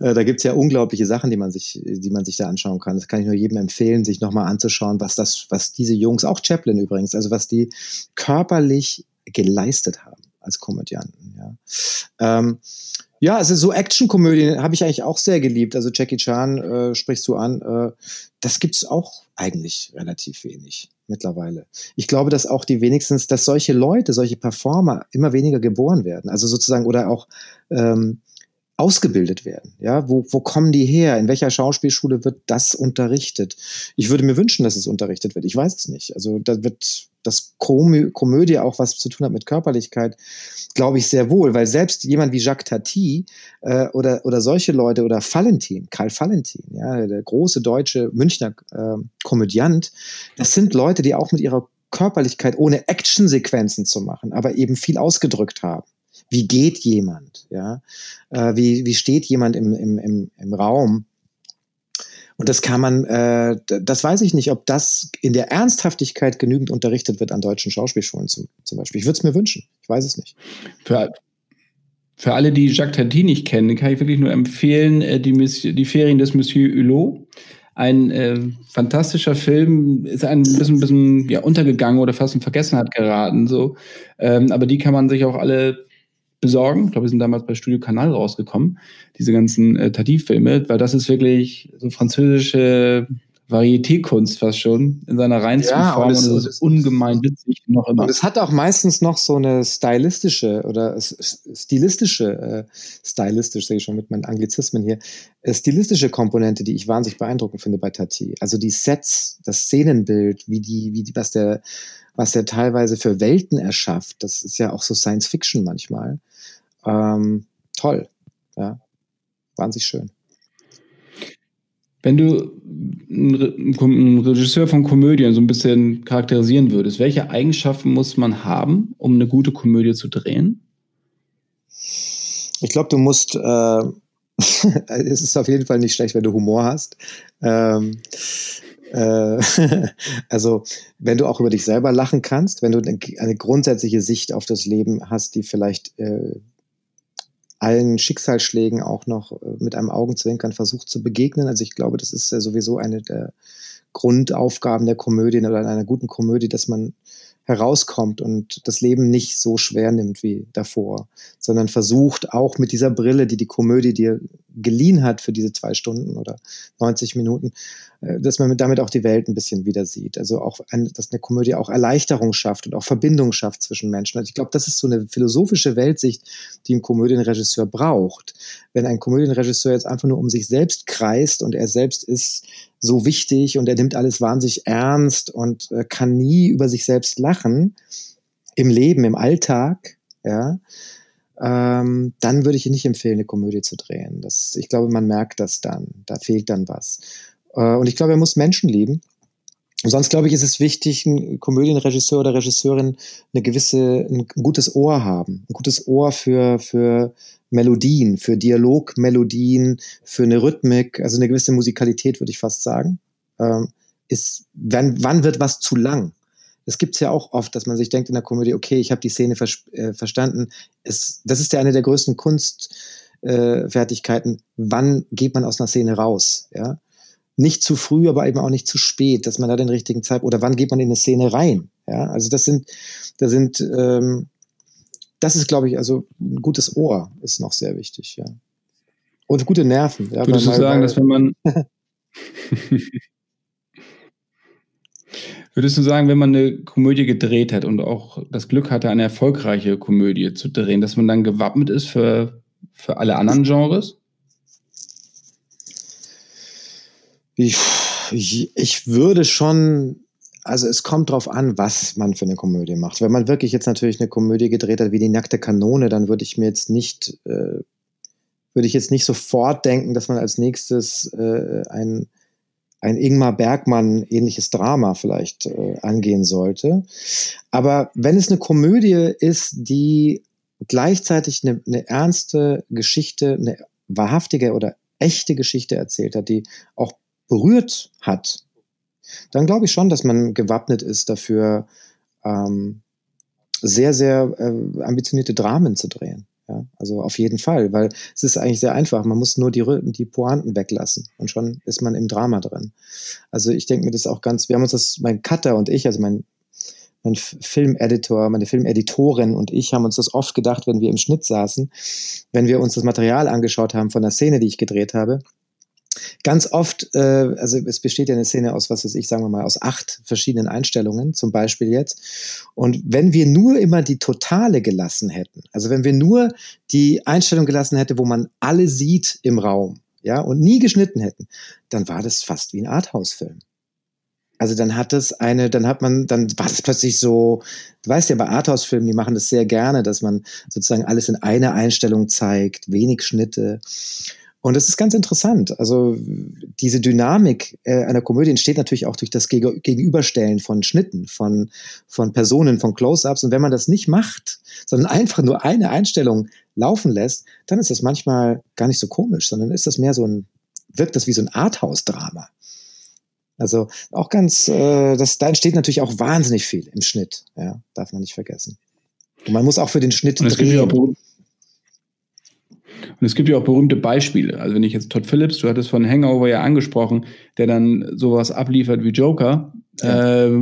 äh, da gibt's ja unglaubliche Sachen, die man sich, die man sich da anschauen kann. Das kann ich nur jedem empfehlen, sich nochmal anzuschauen, was das, was diese Jungs, auch Chaplin übrigens, also was die körperlich geleistet haben als Komödianten. Ja. Ähm, ja, also so Actionkomödien habe ich eigentlich auch sehr geliebt. Also Jackie Chan äh, sprichst du an. Äh, das gibt's auch eigentlich relativ wenig mittlerweile. Ich glaube, dass auch die wenigstens, dass solche Leute, solche Performer immer weniger geboren werden. Also sozusagen oder auch ähm, ausgebildet werden. Ja, wo, wo kommen die her? In welcher Schauspielschule wird das unterrichtet? Ich würde mir wünschen, dass es unterrichtet wird. Ich weiß es nicht. Also da wird das Komö Komödie auch was zu tun hat mit Körperlichkeit, glaube ich sehr wohl, weil selbst jemand wie Jacques Tati äh, oder, oder solche Leute oder Valentin, Karl Valentin, ja, der große deutsche Münchner äh, Komödiant, das sind Leute, die auch mit ihrer Körperlichkeit ohne Actionsequenzen zu machen, aber eben viel ausgedrückt haben wie geht jemand, ja, äh, wie, wie steht jemand im, im, im, im Raum. Und das kann man, äh, das weiß ich nicht, ob das in der Ernsthaftigkeit genügend unterrichtet wird an deutschen Schauspielschulen zum, zum Beispiel. Ich würde es mir wünschen, ich weiß es nicht. Für, für alle, die Jacques Tati nicht kennen, kann ich wirklich nur empfehlen, äh, die, die Ferien des Monsieur Hulot ein äh, fantastischer Film, ist ein bisschen, bisschen ja, untergegangen oder fast in Vergessenheit geraten. So. Ähm, aber die kann man sich auch alle besorgen. Ich glaube, wir sind damals bei Studio Kanal rausgekommen, diese ganzen äh, Tati-Filme, weil das ist wirklich so französische Varieté-Kunst fast schon in seiner reinsten ja, Form und es, und ist ungemein witzig noch immer. Und es hat auch meistens noch so eine stylistische oder stilistische, äh, stylistisch sehe ich schon mit meinen Anglizismen hier, äh, stilistische Komponente, die ich wahnsinnig beeindruckend finde bei Tati. Also die Sets, das Szenenbild, wie die, wie die, was der, was der teilweise für Welten erschafft, das ist ja auch so Science Fiction manchmal. Ähm, toll. Ja. Wahnsinnig schön. Wenn du einen Regisseur von Komödien so ein bisschen charakterisieren würdest, welche Eigenschaften muss man haben, um eine gute Komödie zu drehen? Ich glaube, du musst, äh, es ist auf jeden Fall nicht schlecht, wenn du Humor hast. Ähm, äh, also, wenn du auch über dich selber lachen kannst, wenn du eine grundsätzliche Sicht auf das Leben hast, die vielleicht äh, allen Schicksalsschlägen auch noch äh, mit einem Augenzwinkern versucht zu begegnen. Also ich glaube, das ist sowieso eine der Grundaufgaben der Komödie oder einer guten Komödie, dass man herauskommt und das Leben nicht so schwer nimmt wie davor, sondern versucht auch mit dieser Brille, die die Komödie dir geliehen hat für diese zwei Stunden oder 90 Minuten, äh, dass man damit auch die Welt ein bisschen wieder sieht. Also auch, ein, dass eine Komödie auch Erleichterung schafft und auch Verbindung schafft zwischen Menschen. Also ich glaube, das ist so eine philosophische Weltsicht, die ein Komödienregisseur braucht. Wenn ein Komödienregisseur jetzt einfach nur um sich selbst kreist und er selbst ist so wichtig und er nimmt alles wahnsinnig ernst und äh, kann nie über sich selbst lachen im Leben, im Alltag, ja, ähm, dann würde ich nicht empfehlen, eine Komödie zu drehen. Das, ich glaube, man merkt das dann. Da fehlt dann was. Äh, und ich glaube, er muss Menschen lieben. Und sonst glaube ich, ist es wichtig, ein Komödienregisseur oder Regisseurin eine gewisse, ein gutes Ohr haben. Ein gutes Ohr für, für Melodien, für Dialogmelodien, für eine Rhythmik, also eine gewisse Musikalität, würde ich fast sagen. Ähm, ist, wann, wann wird was zu lang? Das gibt's ja auch oft, dass man sich denkt in der Komödie, okay, ich habe die Szene äh, verstanden. Es, das ist ja eine der größten Kunstfertigkeiten. Äh, wann geht man aus einer Szene raus? Ja? Nicht zu früh, aber eben auch nicht zu spät, dass man da den richtigen Zeitpunkt, oder wann geht man in eine Szene rein? Ja? Also das sind, da sind, ähm, das ist, glaube ich, also ein gutes Ohr ist noch sehr wichtig, ja. Und gute Nerven. Ja, Würdest du sagen, dass wenn man Würdest du sagen, wenn man eine Komödie gedreht hat und auch das Glück hatte, eine erfolgreiche Komödie zu drehen, dass man dann gewappnet ist für, für alle anderen Genres? Ich, ich würde schon, also es kommt drauf an, was man für eine Komödie macht. Wenn man wirklich jetzt natürlich eine Komödie gedreht hat wie die nackte Kanone, dann würde ich mir jetzt nicht, äh, würde ich jetzt nicht sofort denken, dass man als nächstes äh, ein ein Ingmar Bergmann ähnliches Drama vielleicht äh, angehen sollte. Aber wenn es eine Komödie ist, die gleichzeitig eine, eine ernste Geschichte, eine wahrhaftige oder echte Geschichte erzählt hat, die auch berührt hat, dann glaube ich schon, dass man gewappnet ist dafür, ähm, sehr, sehr äh, ambitionierte Dramen zu drehen. Ja, also auf jeden Fall, weil es ist eigentlich sehr einfach. Man muss nur die, die Pointen weglassen und schon ist man im Drama drin. Also ich denke mir das auch ganz, wir haben uns das, mein Cutter und ich, also mein, mein Filmeditor, meine Filmeditorin und ich haben uns das oft gedacht, wenn wir im Schnitt saßen, wenn wir uns das Material angeschaut haben von der Szene, die ich gedreht habe, ganz oft, äh, also es besteht ja eine Szene aus, was weiß ich, sagen wir mal, aus acht verschiedenen Einstellungen, zum Beispiel jetzt. Und wenn wir nur immer die Totale gelassen hätten, also wenn wir nur die Einstellung gelassen hätten, wo man alle sieht im Raum, ja, und nie geschnitten hätten, dann war das fast wie ein Arthouse-Film. Also dann hat es eine, dann hat man, dann war das plötzlich so, du weißt ja, bei Arthouse-Filmen, die machen das sehr gerne, dass man sozusagen alles in einer Einstellung zeigt, wenig Schnitte. Und das ist ganz interessant. Also diese Dynamik äh, einer Komödie entsteht natürlich auch durch das Gegenüberstellen von Schnitten, von, von Personen, von Close-ups. Und wenn man das nicht macht, sondern einfach nur eine Einstellung laufen lässt, dann ist das manchmal gar nicht so komisch, sondern ist das mehr so ein, wirkt das wie so ein Arthouse-Drama. Also auch ganz, äh, das, da entsteht natürlich auch wahnsinnig viel im Schnitt, ja, darf man nicht vergessen. Und man muss auch für den Schnitt drehen. Und es gibt ja auch berühmte Beispiele. Also wenn ich jetzt Todd Phillips, du hattest von Hangover ja angesprochen, der dann sowas abliefert wie Joker. Ja. Äh,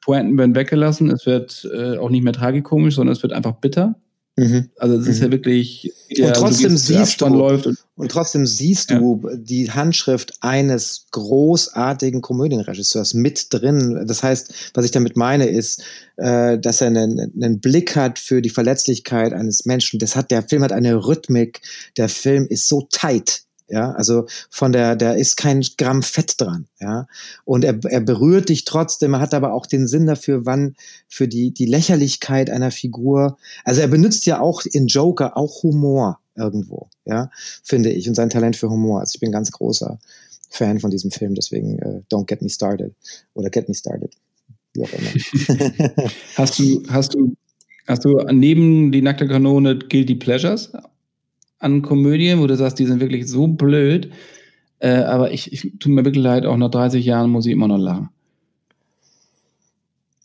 Pointen werden weggelassen, es wird äh, auch nicht mehr tragikomisch, sondern es wird einfach bitter. Mhm. Also es ist mhm. ja wirklich, ja, und trotzdem du siehst du und, und, trotzdem siehst ja. du die Handschrift eines großartigen Komödienregisseurs mit drin. Das heißt, was ich damit meine, ist, äh, dass er einen, einen Blick hat für die Verletzlichkeit eines Menschen. Das hat der Film hat eine Rhythmik. Der Film ist so tight. Ja, also von der, der ist kein Gramm Fett dran, ja. Und er, er berührt dich trotzdem, er hat aber auch den Sinn dafür, wann, für die, die Lächerlichkeit einer Figur. Also er benutzt ja auch in Joker auch Humor irgendwo, ja, finde ich, und sein Talent für Humor. Also ich bin ganz großer Fan von diesem Film, deswegen uh, Don't Get Me Started oder Get Me Started, wie auch immer. hast du, hast du, hast du neben die nackte Kanone Guilty Pleasures an Komödien, wo du sagst, die sind wirklich so blöd. Äh, aber ich, ich tut mir wirklich leid, auch nach 30 Jahren muss ich immer noch lachen.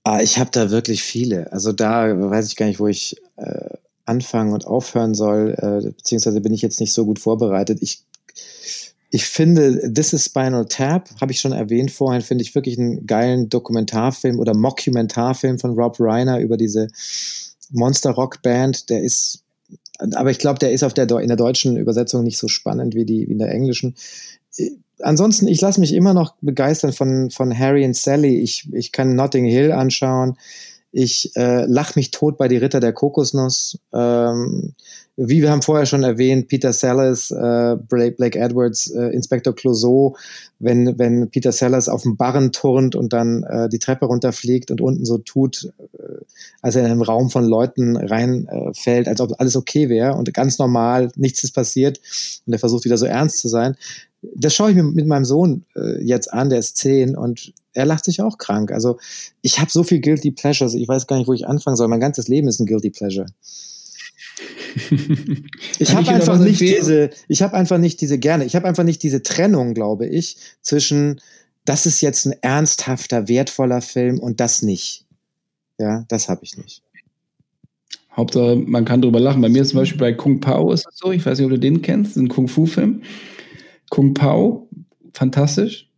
Ah, ich habe da wirklich viele. Also da weiß ich gar nicht, wo ich äh, anfangen und aufhören soll, äh, beziehungsweise bin ich jetzt nicht so gut vorbereitet. Ich, ich finde, This is Spinal Tap, habe ich schon erwähnt vorhin, finde ich wirklich einen geilen Dokumentarfilm oder Mockumentarfilm von Rob Reiner über diese Monster Rock Band. Der ist aber ich glaube, der ist auf der, in der deutschen Übersetzung nicht so spannend wie, die, wie in der englischen. Äh, ansonsten, ich lasse mich immer noch begeistern von, von Harry und Sally. Ich, ich kann Notting Hill anschauen. Ich äh, lach mich tot bei die Ritter der Kokosnuss. Ähm, wie wir haben vorher schon erwähnt, Peter Sellers, äh, Blake Edwards, äh, Inspektor Clouseau, wenn, wenn Peter Sellers auf dem Barren turnt und dann äh, die Treppe runterfliegt und unten so tut, als er in einen Raum von Leuten reinfällt, äh, als ob alles okay wäre und ganz normal, nichts ist passiert und er versucht wieder so ernst zu sein. Das schaue ich mir mit meinem Sohn äh, jetzt an, der ist zehn und er lacht sich auch krank. Also ich habe so viel Guilty Pleasures, ich weiß gar nicht, wo ich anfangen soll. Mein ganzes Leben ist ein Guilty Pleasure. ich habe einfach nicht diese, ich habe einfach nicht diese gerne, ich habe einfach nicht diese Trennung, glaube ich, zwischen das ist jetzt ein ernsthafter, wertvoller Film und das nicht. Ja, das habe ich nicht. Hauptsache, man kann drüber lachen. Bei mir ist zum Beispiel bei Kung Pao ist es so, ich weiß nicht, ob du den kennst, ein Kung-Fu-Film. Kung Pao, fantastisch.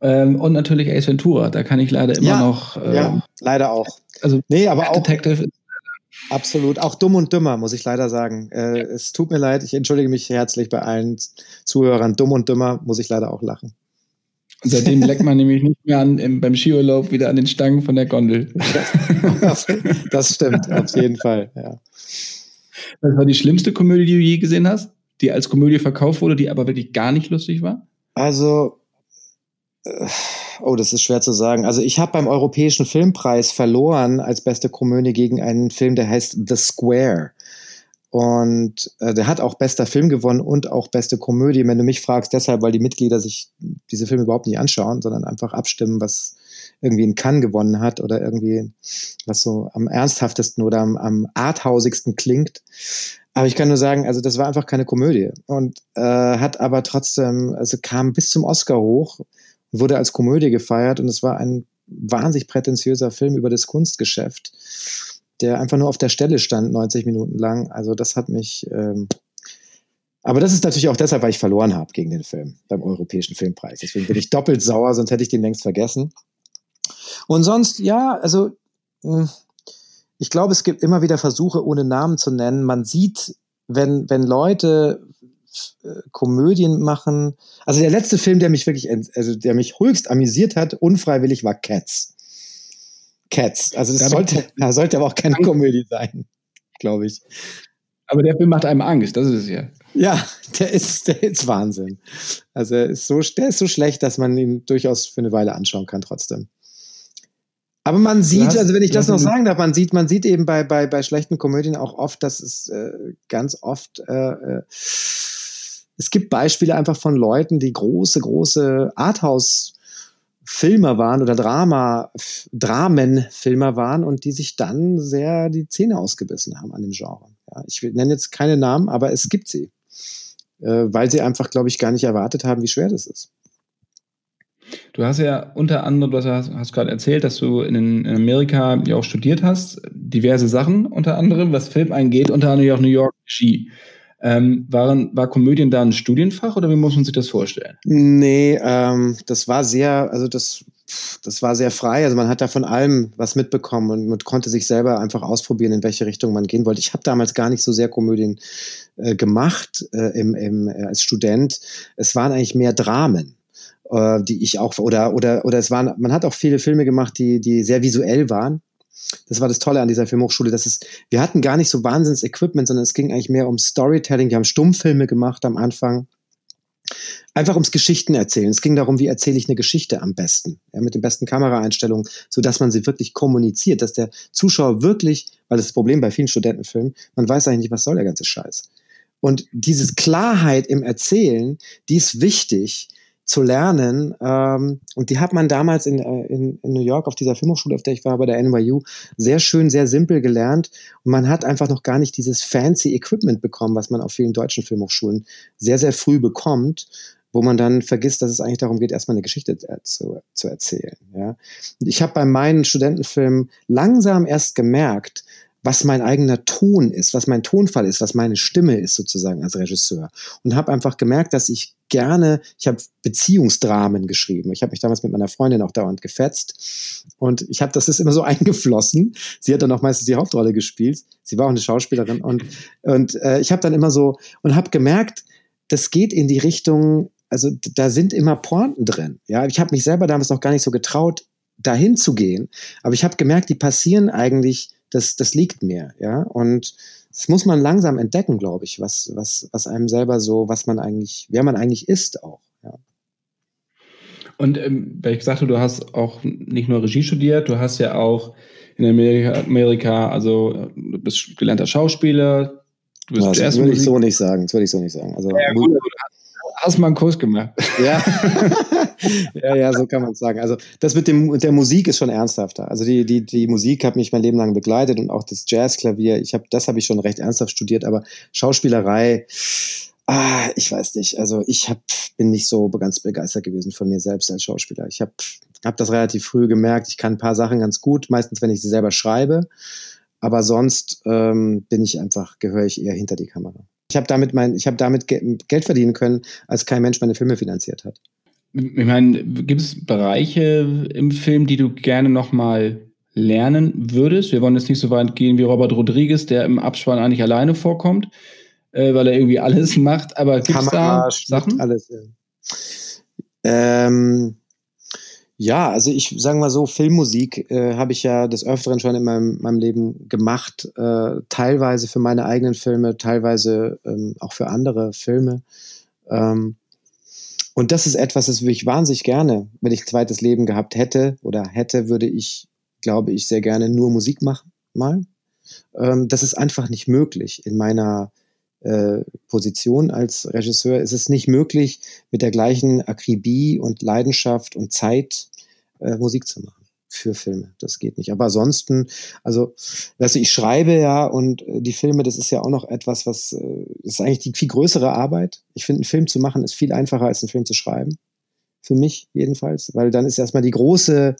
Ähm, und natürlich Ace Ventura, da kann ich leider immer ja, noch. Ähm, ja, leider auch. Also, nee, aber auch. Detective Absolut. Auch dumm und dümmer, muss ich leider sagen. Äh, es tut mir leid, ich entschuldige mich herzlich bei allen Zuhörern. Dumm und dümmer muss ich leider auch lachen. Seitdem leckt man nämlich nicht mehr an, im, beim Skiurlaub wieder an den Stangen von der Gondel. das stimmt, auf jeden Fall, ja. Was war die schlimmste Komödie, die du je gesehen hast? Die als Komödie verkauft wurde, die aber wirklich gar nicht lustig war? Also, äh, oh, das ist schwer zu sagen. Also ich habe beim Europäischen Filmpreis verloren als beste Komödie gegen einen Film, der heißt The Square. Und äh, der hat auch bester Film gewonnen und auch beste Komödie. Wenn du mich fragst, deshalb, weil die Mitglieder sich diese Filme überhaupt nicht anschauen, sondern einfach abstimmen, was irgendwie in Cannes gewonnen hat oder irgendwie was so am ernsthaftesten oder am, am arthausigsten klingt. Aber ich kann nur sagen, also das war einfach keine Komödie und äh, hat aber trotzdem, also kam bis zum Oscar hoch, wurde als Komödie gefeiert und es war ein wahnsinnig prätentiöser Film über das Kunstgeschäft, der einfach nur auf der Stelle stand, 90 Minuten lang. Also das hat mich, ähm, aber das ist natürlich auch deshalb, weil ich verloren habe gegen den Film beim Europäischen Filmpreis. Deswegen bin ich doppelt sauer, sonst hätte ich den längst vergessen. Und sonst, ja, also hm, ich glaube, es gibt immer wieder Versuche, ohne Namen zu nennen. Man sieht, wenn, wenn Leute äh, Komödien machen. Also der letzte Film, der mich wirklich, also der mich höchst amüsiert hat, unfreiwillig, war Cats. Cats. Also das sollte, ja, sollte aber auch keine Komödie sein, glaube ich. Aber der Film macht einem Angst, das ist es ja. Ja, der ist, der ist Wahnsinn. Also er ist so, der ist so schlecht, dass man ihn durchaus für eine Weile anschauen kann trotzdem. Aber man sieht, hast, also wenn ich das noch sagen darf, man sieht, man sieht eben bei, bei, bei schlechten Komödien auch oft, dass es äh, ganz oft äh, äh, es gibt Beispiele einfach von Leuten, die große, große Arthouse-Filmer waren oder Drama, Dramenfilmer waren und die sich dann sehr die Zähne ausgebissen haben an dem Genre. Ja, ich nenne jetzt keine Namen, aber es gibt sie. Äh, weil sie einfach, glaube ich, gar nicht erwartet haben, wie schwer das ist. Du hast ja unter anderem, du hast, hast gerade erzählt, dass du in, in, Amerika ja auch studiert hast, diverse Sachen unter anderem, was Film angeht, unter anderem auch New York Ski. Ähm, waren, war Komödien da ein Studienfach oder wie muss man sich das vorstellen? Nee, ähm, das war sehr, also das, das war sehr frei. Also man hat da von allem was mitbekommen und man konnte sich selber einfach ausprobieren, in welche Richtung man gehen wollte. Ich habe damals gar nicht so sehr Komödien äh, gemacht äh, im, im, äh, als Student. Es waren eigentlich mehr Dramen äh, die ich auch oder oder oder es waren man hat auch viele Filme gemacht die die sehr visuell waren das war das Tolle an dieser Filmhochschule dass es wir hatten gar nicht so wahnsinns Equipment sondern es ging eigentlich mehr um Storytelling. Wir haben Stummfilme gemacht am Anfang. Einfach ums Geschichten erzählen. Es ging darum wie erzähle ich eine Geschichte am besten ja, mit den besten Kameraeinstellungen so dass man sie wirklich kommuniziert dass der Zuschauer wirklich weil das, das Problem bei vielen Studentenfilmen man weiß eigentlich nicht was soll der ganze Scheiß. Und dieses Klarheit im Erzählen, die ist wichtig, zu lernen. Ähm, und die hat man damals in, äh, in, in New York auf dieser Filmhochschule, auf der ich war, bei der NYU, sehr schön, sehr simpel gelernt. Und man hat einfach noch gar nicht dieses fancy Equipment bekommen, was man auf vielen deutschen Filmhochschulen sehr, sehr früh bekommt wo man dann vergisst, dass es eigentlich darum geht, erstmal eine Geschichte zu, zu erzählen. Ja. Ich habe bei meinen Studentenfilmen langsam erst gemerkt, was mein eigener Ton ist, was mein Tonfall ist, was meine Stimme ist sozusagen als Regisseur. Und habe einfach gemerkt, dass ich gerne, ich habe Beziehungsdramen geschrieben. Ich habe mich damals mit meiner Freundin auch dauernd gefetzt. Und ich habe, das ist immer so eingeflossen. Sie hat dann auch meistens die Hauptrolle gespielt. Sie war auch eine Schauspielerin. Und, und äh, ich habe dann immer so und habe gemerkt, das geht in die Richtung, also da sind immer Pointen drin. Ja, ich habe mich selber damals noch gar nicht so getraut, dahin zu gehen. Aber ich habe gemerkt, die passieren eigentlich das, das liegt mir, ja. Und das muss man langsam entdecken, glaube ich, was, was, was einem selber so, was man eigentlich, wer man eigentlich ist auch, ja. Und ähm, weil ich gesagt habe, du hast auch nicht nur Regie studiert, du hast ja auch in Amerika, Amerika also du bist gelernter Schauspieler, du bist ja, Das würde ich so nicht sagen, das würde ich so nicht sagen. Also, ja, gut, hast mal einen Kurs gemacht. Ja. ja, ja, so kann man es sagen. Also das mit, dem, der Musik ist schon ernsthafter. Also die, die, die Musik hat mich mein Leben lang begleitet und auch das Jazzklavier, ich hab, das habe ich schon recht ernsthaft studiert, aber Schauspielerei, ah, ich weiß nicht. Also ich hab, bin nicht so ganz begeistert gewesen von mir selbst als Schauspieler. Ich habe hab das relativ früh gemerkt, ich kann ein paar Sachen ganz gut, meistens wenn ich sie selber schreibe. Aber sonst ähm, bin ich einfach, gehöre ich eher hinter die Kamera. Ich habe damit, mein, ich hab damit Geld verdienen können, als kein Mensch meine Filme finanziert hat. Ich meine, gibt es Bereiche im Film, die du gerne nochmal lernen würdest? Wir wollen jetzt nicht so weit gehen wie Robert Rodriguez, der im Abspann eigentlich alleine vorkommt, äh, weil er irgendwie alles macht. Aber gibt es da Sachen? Alles, ja. Ähm, ja, also ich sage mal so, Filmmusik äh, habe ich ja des Öfteren schon in meinem, meinem Leben gemacht, äh, teilweise für meine eigenen Filme, teilweise ähm, auch für andere Filme. Ähm, und das ist etwas, das würde ich wahnsinnig gerne, wenn ich ein zweites Leben gehabt hätte oder hätte, würde ich, glaube ich, sehr gerne nur Musik machen, mal. Ähm, das ist einfach nicht möglich. In meiner äh, Position als Regisseur ist es nicht möglich, mit der gleichen Akribie und Leidenschaft und Zeit äh, Musik zu machen für Filme. Das geht nicht. Aber ansonsten, also, weißt du, ich schreibe ja und äh, die Filme, das ist ja auch noch etwas, was äh, ist eigentlich die viel größere Arbeit. Ich finde, einen Film zu machen ist viel einfacher als einen Film zu schreiben. Für mich jedenfalls, weil dann ist erstmal die große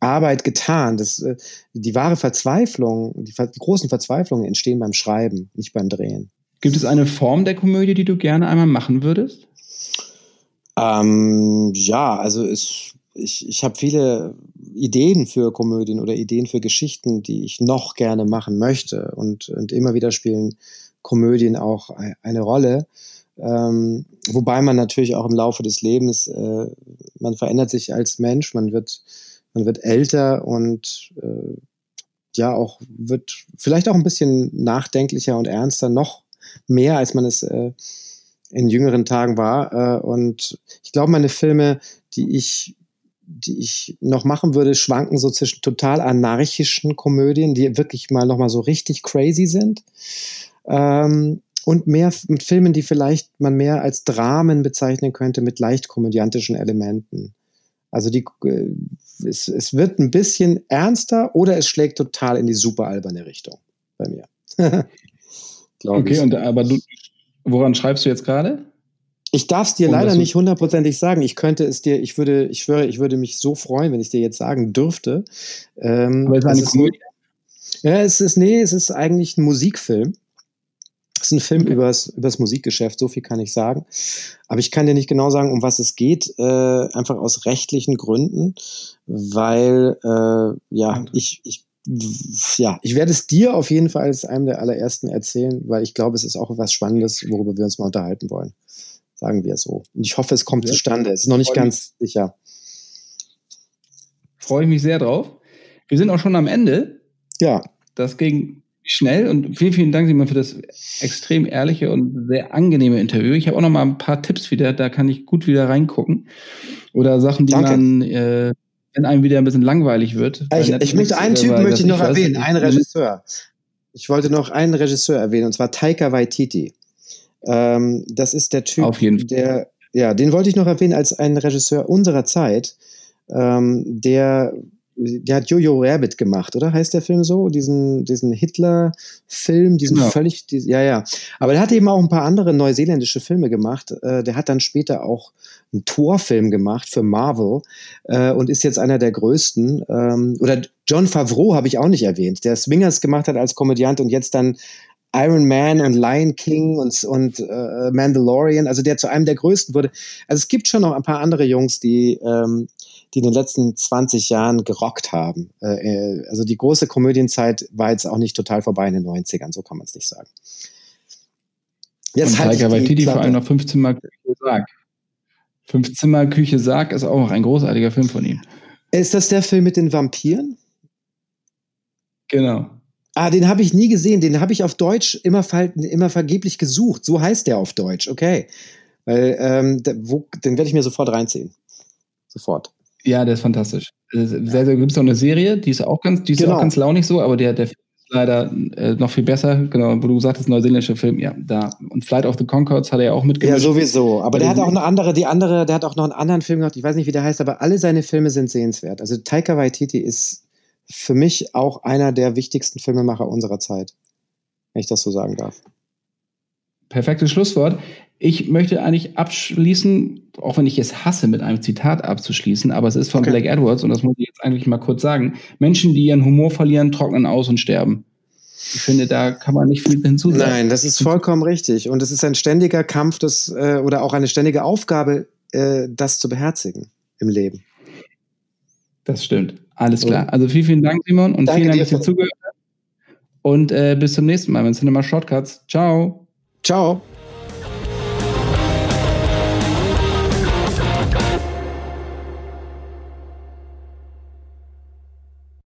Arbeit getan. Das, die wahre Verzweiflung, die, die großen Verzweiflungen entstehen beim Schreiben, nicht beim Drehen. Gibt es eine Form der Komödie, die du gerne einmal machen würdest? Ähm, ja, also es ich, ich habe viele Ideen für Komödien oder Ideen für Geschichten, die ich noch gerne machen möchte. Und, und immer wieder spielen Komödien auch eine Rolle. Ähm, wobei man natürlich auch im Laufe des Lebens, äh, man verändert sich als Mensch, man wird, man wird älter und äh, ja, auch wird vielleicht auch ein bisschen nachdenklicher und ernster, noch mehr, als man es äh, in jüngeren Tagen war. Äh, und ich glaube, meine Filme, die ich die ich noch machen würde, schwanken so zwischen total anarchischen Komödien, die wirklich mal nochmal so richtig crazy sind. Ähm, und mehr mit Filmen, die vielleicht man mehr als Dramen bezeichnen könnte, mit leicht komödiantischen Elementen. Also die, äh, es, es wird ein bisschen ernster oder es schlägt total in die super alberne Richtung bei mir. okay, ich. und aber du, woran schreibst du jetzt gerade? Ich darf es dir um leider nicht hundertprozentig sagen. Ich könnte es dir, ich würde, ich schwöre, ich würde mich so freuen, wenn ich dir jetzt sagen dürfte. Ähm, Aber es ist eine Komödie? Ja, es ist, nee, es ist eigentlich ein Musikfilm. Es ist ein Film okay. übers, übers Musikgeschäft, so viel kann ich sagen. Aber ich kann dir nicht genau sagen, um was es geht, äh, einfach aus rechtlichen Gründen, weil, äh, ja, ich, ich ja, ich werde es dir auf jeden Fall als einem der allerersten erzählen, weil ich glaube, es ist auch etwas Spannendes, worüber wir uns mal unterhalten wollen. Sagen wir es so. Und ich hoffe, es kommt ja. zustande. Es ist noch nicht ganz mich. sicher. Freue ich mich sehr drauf. Wir sind auch schon am Ende. Ja. Das ging schnell und vielen, vielen Dank, Simon, für das extrem ehrliche und sehr angenehme Interview. Ich habe auch noch mal ein paar Tipps wieder, da kann ich gut wieder reingucken. Oder Sachen, die Danke. man, äh, wenn einem wieder ein bisschen langweilig wird. Ich, ich möchte einen Typen möchte ich noch erwähnen, einen Regisseur. Ich wollte noch einen Regisseur erwähnen, und zwar Taika Waititi. Ähm, das ist der Typ, Auf jeden Fall. der, ja, den wollte ich noch erwähnen als einen Regisseur unserer Zeit, ähm, der der hat Jojo Rabbit gemacht, oder heißt der Film so? Diesen, diesen Hitler-Film, diesen genau. völlig, die, ja, ja. Aber der hat eben auch ein paar andere neuseeländische Filme gemacht. Äh, der hat dann später auch einen Torfilm gemacht für Marvel äh, und ist jetzt einer der größten. Ähm, oder John Favreau habe ich auch nicht erwähnt, der Swingers gemacht hat als Komödiant und jetzt dann Iron Man und Lion King und, und äh, Mandalorian, also der zu einem der größten wurde. Also es gibt schon noch ein paar andere Jungs, die, ähm, die in den letzten 20 Jahren gerockt haben. Äh, äh, also die große Komödienzeit war jetzt auch nicht total vorbei in den 90ern, so kann man es nicht sagen. Jetzt und Tiger Waititi vor allem noch 15 Mal Küche Sarg. 15 Mal Küche Sarg ist auch ein großartiger Film von ihm. Ist das der Film mit den Vampiren? Genau. Ah, den habe ich nie gesehen. Den habe ich auf Deutsch immer, immer vergeblich gesucht. So heißt der auf Deutsch. Okay. Weil, ähm, wo, den werde ich mir sofort reinziehen. Sofort. Ja, der ist fantastisch. Sehr, sehr, gibt es auch eine Serie, die ist auch ganz, die ist genau. auch ganz launig so, aber der, der Film ist leider äh, noch viel besser. Genau, wo du sagtest, neuseeländischer Film, ja, da. Und Flight of the Concords hat er ja auch mitgemacht. Ja, sowieso. Aber der hat auch eine andere, die andere, der hat auch noch einen anderen Film gemacht, ich weiß nicht, wie der heißt, aber alle seine Filme sind sehenswert. Also Taika Waititi ist für mich auch einer der wichtigsten Filmemacher unserer Zeit, wenn ich das so sagen darf. Perfektes Schlusswort. Ich möchte eigentlich abschließen, auch wenn ich es hasse, mit einem Zitat abzuschließen, aber es ist von okay. Blake Edwards und das muss ich jetzt eigentlich mal kurz sagen. Menschen, die ihren Humor verlieren, trocknen aus und sterben. Ich finde, da kann man nicht viel hinzusagen. Nein, das ist vollkommen richtig. Und es ist ein ständiger Kampf das, äh, oder auch eine ständige Aufgabe, äh, das zu beherzigen im Leben. Das stimmt. Alles klar. Also vielen, vielen Dank, Simon, und Danke vielen Dank, dass ihr zugehört habt. Und äh, bis zum nächsten Mal mit Cinema Shortcuts. Ciao. Ciao.